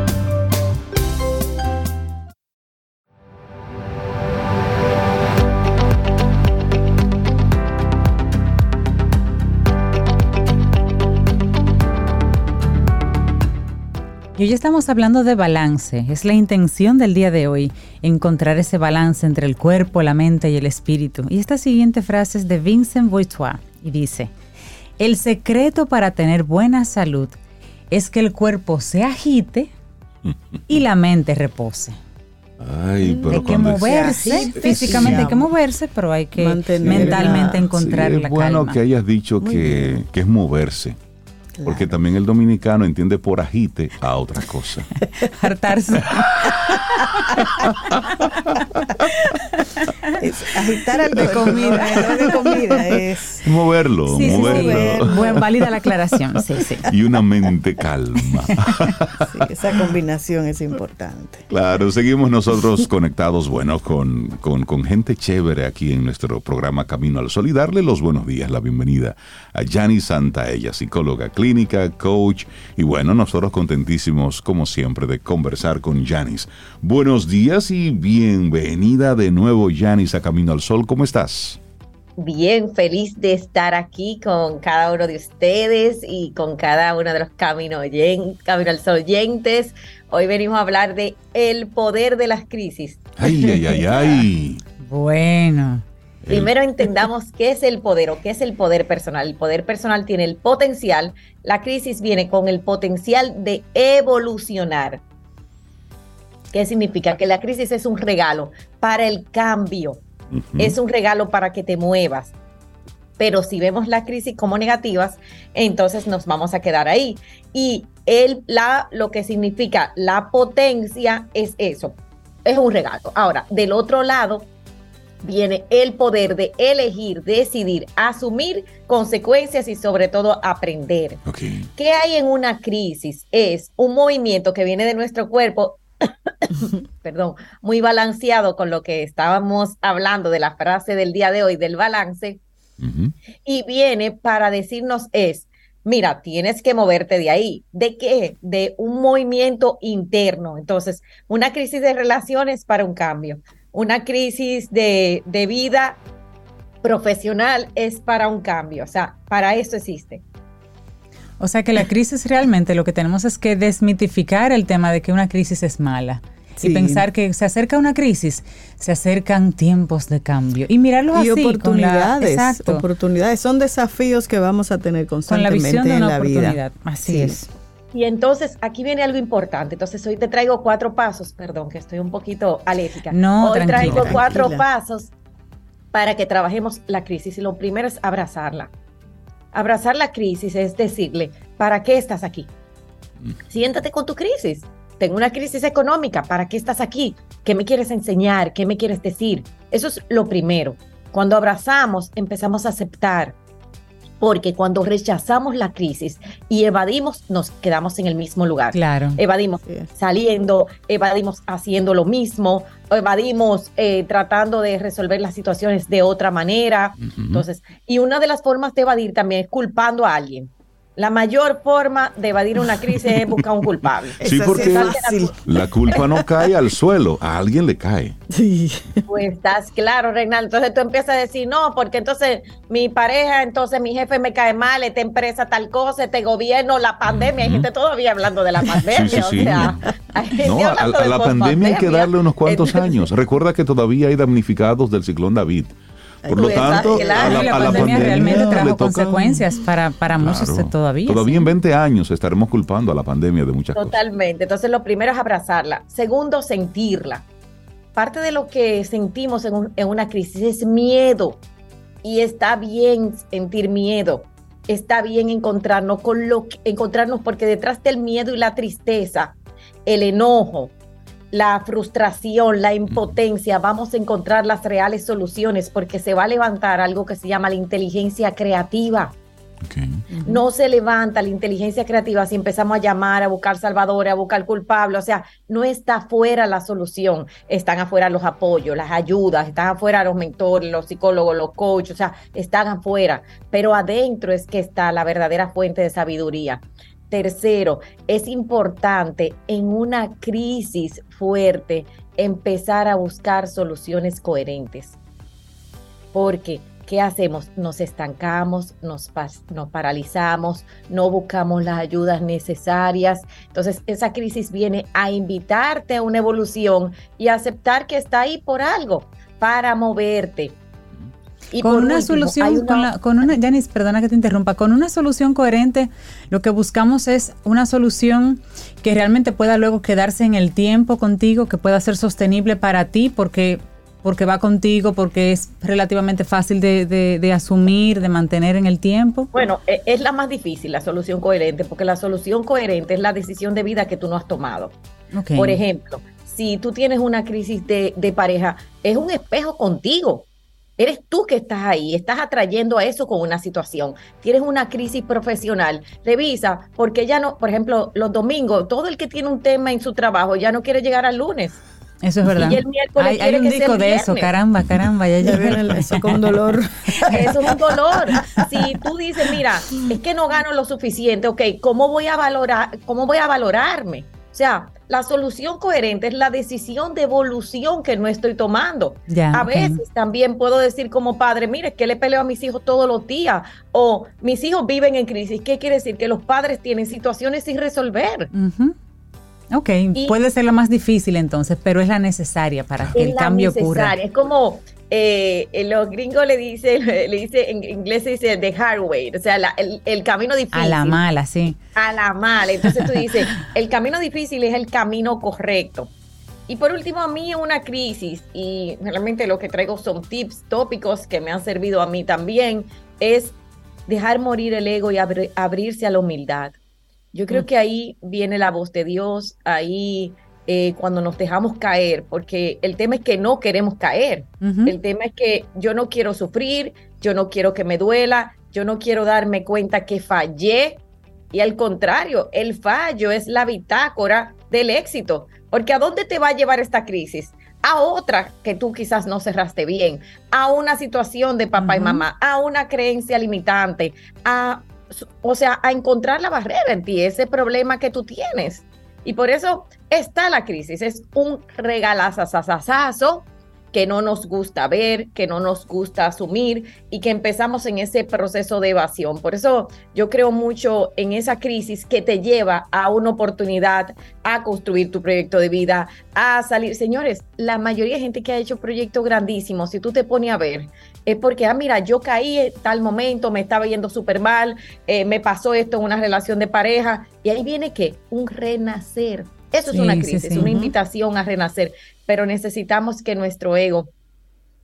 Hoy estamos hablando de balance. Es la intención del día de hoy, encontrar ese balance entre el cuerpo, la mente y el espíritu. Y esta siguiente frase es de Vincent Boitois y dice, el secreto para tener buena salud es que el cuerpo se agite y la mente repose. Ay, pero hay que moverse, agite, físicamente hay que moverse, pero hay que Mantener mentalmente la- encontrar Sí, es la bueno calma. que hayas dicho que es moverse. Porque también el dominicano entiende por agite a otra cosa. Hartarse. Es agitar algo De comida. no de comida, es Moverlo, Sí, sí, sí. moverlo. Buen, válida la aclaración. Sí, sí. Y una mente calma. sí, esa combinación es importante. Claro, seguimos nosotros conectados, bueno, con, con, con gente chévere aquí en nuestro programa Camino al Sol y darle los buenos días, la bienvenida a Yani Santa, ella psicóloga clínica, coach y bueno, nosotros contentísimos como siempre de conversar con Yanis. Buenos días y bienvenida de nuevo Yanis a Camino al Sol, ¿cómo estás? Bien, feliz de estar aquí con cada uno de ustedes y con cada uno de los Camino, oyen- Camino al Sol oyentes. Hoy venimos a hablar de el poder de las crisis. Ay, ay, ay, ay. Bueno. Primero entendamos qué es el poder o qué es el poder personal. El poder personal tiene el potencial, la crisis viene con el potencial de evolucionar. ¿Qué significa? Que la crisis es un regalo para el cambio. Es un regalo para que te muevas. Pero si vemos la crisis como negativas, entonces nos vamos a quedar ahí. Y el, la, lo que significa la potencia es eso, es un regalo. Ahora, del otro lado viene el poder de elegir, decidir, asumir consecuencias y sobre todo aprender. Ok. ¿Qué hay en una crisis? Es un movimiento que viene de nuestro cuerpo, perdón, muy balanceado con lo que estábamos hablando de la frase del día de hoy, del balance, y viene para decirnos es, mira, tienes que moverte de ahí. ¿De qué? De un movimiento interno. Entonces, una crisis de relaciones para un cambio, una crisis de, de vida profesional es para un cambio, o sea, para eso existe. O sea que la crisis realmente lo que tenemos es que desmitificar el tema de que una crisis es mala. Sí. Y pensar que se acerca una crisis, se acercan tiempos de cambio. Y mirarlo Y así. con la- oportunidades, exacto. oportunidades, son desafíos que vamos a tener con la constantemente visión de en una la oportunidad. vida. Así Sí. es. Y entonces aquí viene algo importante. Entonces hoy te traigo cuatro pasos, perdón, que estoy un poquito alérgica. No, hoy traigo cuatro Tranquila. pasos para que trabajemos la crisis. Y lo primero es abrazarla. Abrazar la crisis es decirle, ¿para qué estás aquí? Siéntate con tu crisis. tengo una crisis económica, ¿para qué estás aquí? ¿Qué me quieres enseñar? ¿Qué me quieres decir? Eso es lo primero. Cuando abrazamos, empezamos a aceptar, porque cuando rechazamos la crisis y evadimos, nos quedamos en el mismo lugar. Claro. Evadimos saliendo, evadimos haciendo lo mismo, evadimos eh, tratando de resolver las situaciones de otra manera. Entonces, y una de las formas de evadir también es culpando a alguien. La mayor forma de evadir una crisis es buscar un culpable. Sí, porque la culpa no cae al suelo, a alguien le cae. Sí. Pues estás claro, Reinaldo. Entonces tú empiezas a decir, no, porque entonces mi pareja, entonces mi jefe me cae mal, esta empresa tal cosa, este gobierno, la pandemia. Hay gente todavía hablando de la pandemia. Sí, sí, sí. O sea, hay gente No, a, la pandemia hay que darle unos cuantos Entonces, años. Recuerda que todavía hay damnificados del ciclón David. Por lo tanto, claro. a la, la, a la pandemia, realmente trajo consecuencias para, para muchos todavía. Todavía sí. en 20 años estaremos culpando a la pandemia de muchas cosas. Totalmente. Entonces, lo primero es abrazarla. Segundo, sentirla. Parte de lo que sentimos en, un- en una crisis es miedo. Y está bien sentir miedo. Está bien encontrarnos con lo que- encontrarnos porque detrás del miedo y la tristeza, el enojo, la frustración, la impotencia, vamos a encontrar las reales soluciones porque se va a levantar algo que se llama la inteligencia creativa. No se levanta la inteligencia creativa si empezamos a llamar, a buscar salvadores, a buscar culpables. O sea, no está afuera la solución. Están afuera los apoyos, las ayudas, están afuera los mentores, los psicólogos, los coaches. O sea, están afuera. Pero adentro es que está la verdadera fuente de sabiduría. Tercero, es importante en una crisis fuerte empezar a buscar soluciones coherentes. Porque, ¿qué hacemos? Nos estancamos, nos, nos paralizamos, no buscamos las ayudas necesarias. Entonces, esa crisis viene a invitarte a una evolución y a aceptar que está ahí por algo, para moverte. Y con una último, solución, una- con, la- con una, Janice, perdona que te interrumpa, con una solución coherente, lo que buscamos es una solución que realmente pueda luego quedarse en el tiempo contigo, que pueda ser sostenible para ti, porque, porque va contigo, porque es relativamente fácil de, de- de asumir, de mantener en el tiempo. Bueno, e- es la más difícil, la solución coherente, porque la solución coherente es la decisión de vida que tú no has tomado. Por ejemplo, si tú tienes una crisis de, de pareja, es un espejo contigo. Eres tú que estás ahí, estás atrayendo a eso con una situación. Tienes una crisis profesional, revisa, porque ya no, por ejemplo, los domingos, todo el que tiene un tema en su trabajo ya no quiere llegar al lunes. Eso es verdad. Y el miércoles hay, hay un que sea disco el de eso, caramba, caramba, ya, ya Ya viene eso con dolor. Eso es un dolor. Si tú dices, mira, es que no gano lo suficiente, ok, ¿cómo voy a valorar, cómo voy a valorarme? O sea, la solución coherente es la decisión de evolución que no estoy tomando. Ya, a veces también puedo decir como padre, mire, que le peleo a mis hijos todos los días o mis hijos viven en crisis. ¿Qué quiere decir? Que los padres tienen situaciones sin resolver. Ujú. Ok, Y- puede ser la más difícil entonces, pero es la necesaria para que el cambio ocurra. Es como eh, eh, los gringos le dicen, le dice en inglés se dice the hard way, o sea, la- el, el camino difícil. A la mala, sí. a la mala. Entonces tú dices, el camino difícil es el camino correcto. Y por último, a mí una crisis, y realmente lo que traigo son tips, tópicos que me han servido a mí también, es dejar morir el ego y abri- abrirse a la humildad. Yo creo Mm. que ahí viene la voz de Dios, ahí eh, cuando nos dejamos caer, porque el tema es que no queremos caer. El tema es que yo no quiero sufrir, yo no quiero que me duela, yo no quiero darme cuenta que fallé. Y al contrario, el fallo es la bitácora del éxito. Porque ¿a dónde te va a llevar esta crisis? A otra que tú quizás no cerraste bien, a una situación de papá y mamá, a una creencia limitante, a, o sea, a encontrar la barrera en ti, ese problema que tú tienes. Y por eso está la crisis, es un regalazazazazo que no nos gusta ver, que no nos gusta asumir y que empezamos en ese proceso de evasión. Por eso yo creo mucho en esa crisis que te lleva a una oportunidad, a construir tu proyecto de vida, a salir. Señores, la mayoría de gente que ha hecho proyectos grandísimos, si tú te pones a ver, es porque, ah, mira, yo caí en tal momento, me estaba yendo súper mal, eh, me pasó esto en una relación de pareja, y ahí viene que un renacer. Eso Sí, es una sí, crisis, sí. una Ujú. invitación a renacer, pero necesitamos que nuestro ego,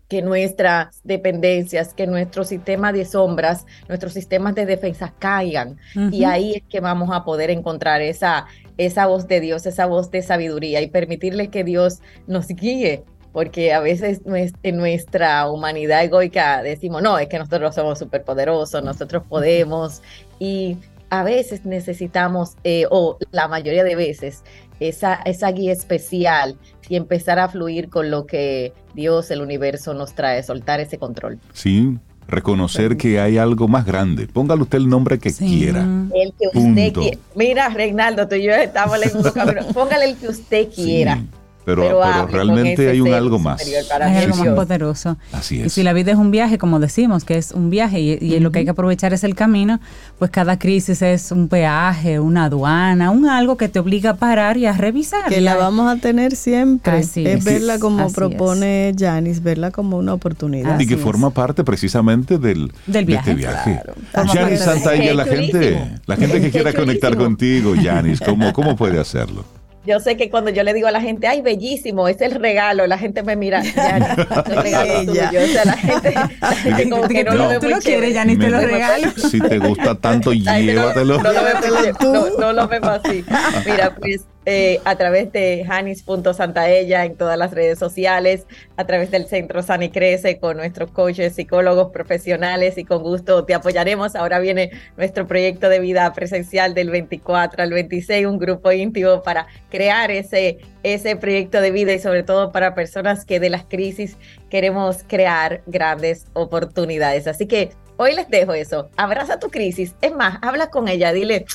que nuestras dependencias, que nuestro sistema de sombras, nuestros sistemas de defensa caigan. Y Ujú. ahí es que vamos a poder encontrar esa, esa voz de Dios, esa voz de sabiduría y permitirle que Dios nos guíe porque a veces en nuestra humanidad egoica decimos, no, es que nosotros somos superpoderosos, nosotros podemos, y a veces necesitamos, eh, o la mayoría de veces, esa, esa guía especial y empezar a fluir con lo que Dios, el universo nos trae, soltar ese control. Sí, reconocer que hay algo más grande. Póngale usted el nombre que quiera. El que usted quiera. Mira, Reinaldo, tú y yo estamos en el camino. Póngale el que usted quiera. Pero, realmente hay un algo más. Hay algo más poderoso. Así es. Y si la vida es un viaje, como decimos, que es un viaje y, lo que hay que aprovechar es el camino, pues cada crisis es un peaje, una aduana, un algo que te obliga a parar y a revisar. Que la vamos a tener siempre. es, verla como propone Janis, verla como una oportunidad. y que forma parte precisamente del, del viaje. De este viaje. Janis Santalla, la gente, la gente que quiera conectar contigo, Janis, ¿cómo, ¿cómo puede hacerlo? Yo sé que cuando yo le digo a la gente, ay, bellísimo, es el regalo, la gente me mira, ya, el regalo tuyo. O sea, la gente, la gente como que no, lo ve ¿Tú lo quieres, ya ni te lo regalo. Si te gusta tanto, llévatelo. No, lo no, lo vemos así. Mira, pues eh, a través de janis.santaella en todas las redes sociales, a través del Centro San y Crece con nuestros coaches, psicólogos profesionales y con gusto te apoyaremos. Ahora viene nuestro proyecto de vida presencial del 24 al 26, un grupo íntimo para crear ese, ese proyecto de vida y sobre todo para personas que de las crisis queremos crear grandes oportunidades. Así que hoy les dejo eso. Abraza tu crisis. Es más, habla con ella, dile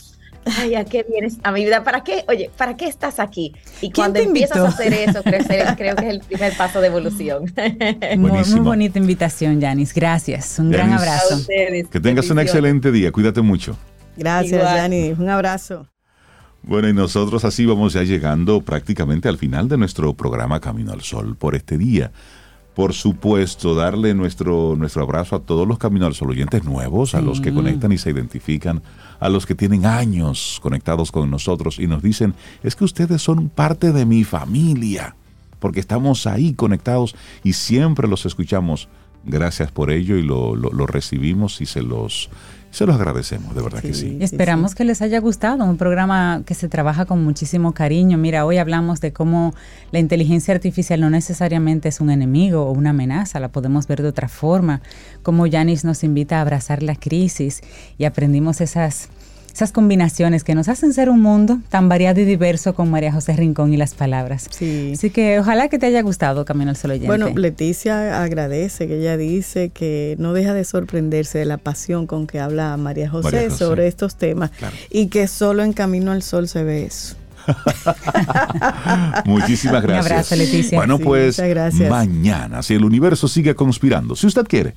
ay, ¿a qué vienes a mi vida? ¿Para qué? Oye, ¿para qué estás aquí? Y cuando empiezas a hacer eso, crecer, creo que es el primer paso de evolución. muy, muy, bonita invitación, Yanis. Gracias. Un gran abrazo. que tengas un excelente día. Cuídate mucho. Gracias, Yanis. Un abrazo. Bueno, y nosotros así vamos ya llegando prácticamente al final de nuestro programa Camino al Sol por este día por supuesto, darle nuestro, nuestro abrazo a todos los Caminos al oyentes nuevos, a los que conectan y se identifican, a los que tienen años conectados con nosotros y nos dicen, es que ustedes son parte de mi familia, porque estamos ahí conectados y siempre los escuchamos. Gracias por ello y lo, lo recibimos y se los, se los agradecemos, de verdad que sí. Esperamos que les haya gustado, un programa que se trabaja con muchísimo cariño. Mira, hoy hablamos de cómo la inteligencia artificial no necesariamente es un enemigo o una amenaza, la podemos ver de otra forma, cómo Yanis nos invita a abrazar la crisis y aprendimos esas esas combinaciones que nos hacen ser un mundo tan variado y diverso con María José Rincón y las palabras. Sí. Así que ojalá que te haya gustado Camino al Sol Oyente. Bueno, Leticia agradece que ella dice que no deja de sorprenderse de la pasión con que habla María José, sobre estos temas y que solo en Camino al Sol se ve eso. Muchísimas gracias. Un abrazo, Leticia. Bueno, pues mañana, si el universo sigue conspirando, si usted quiere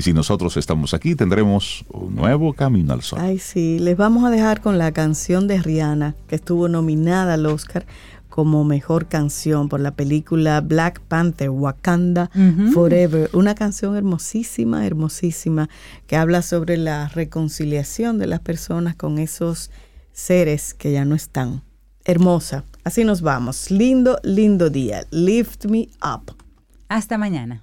y si nosotros estamos aquí, tendremos un nuevo camino al sol. Ay, sí, les vamos a dejar con la canción de Rihanna, que estuvo nominada al Oscar como mejor canción por la película Black Panther, Wakanda Forever. Una canción hermosísima, hermosísima, que habla sobre la reconciliación de las personas con esos seres que ya no están. Hermosa. Así nos vamos. Lindo, lindo día. Lift me up. Hasta mañana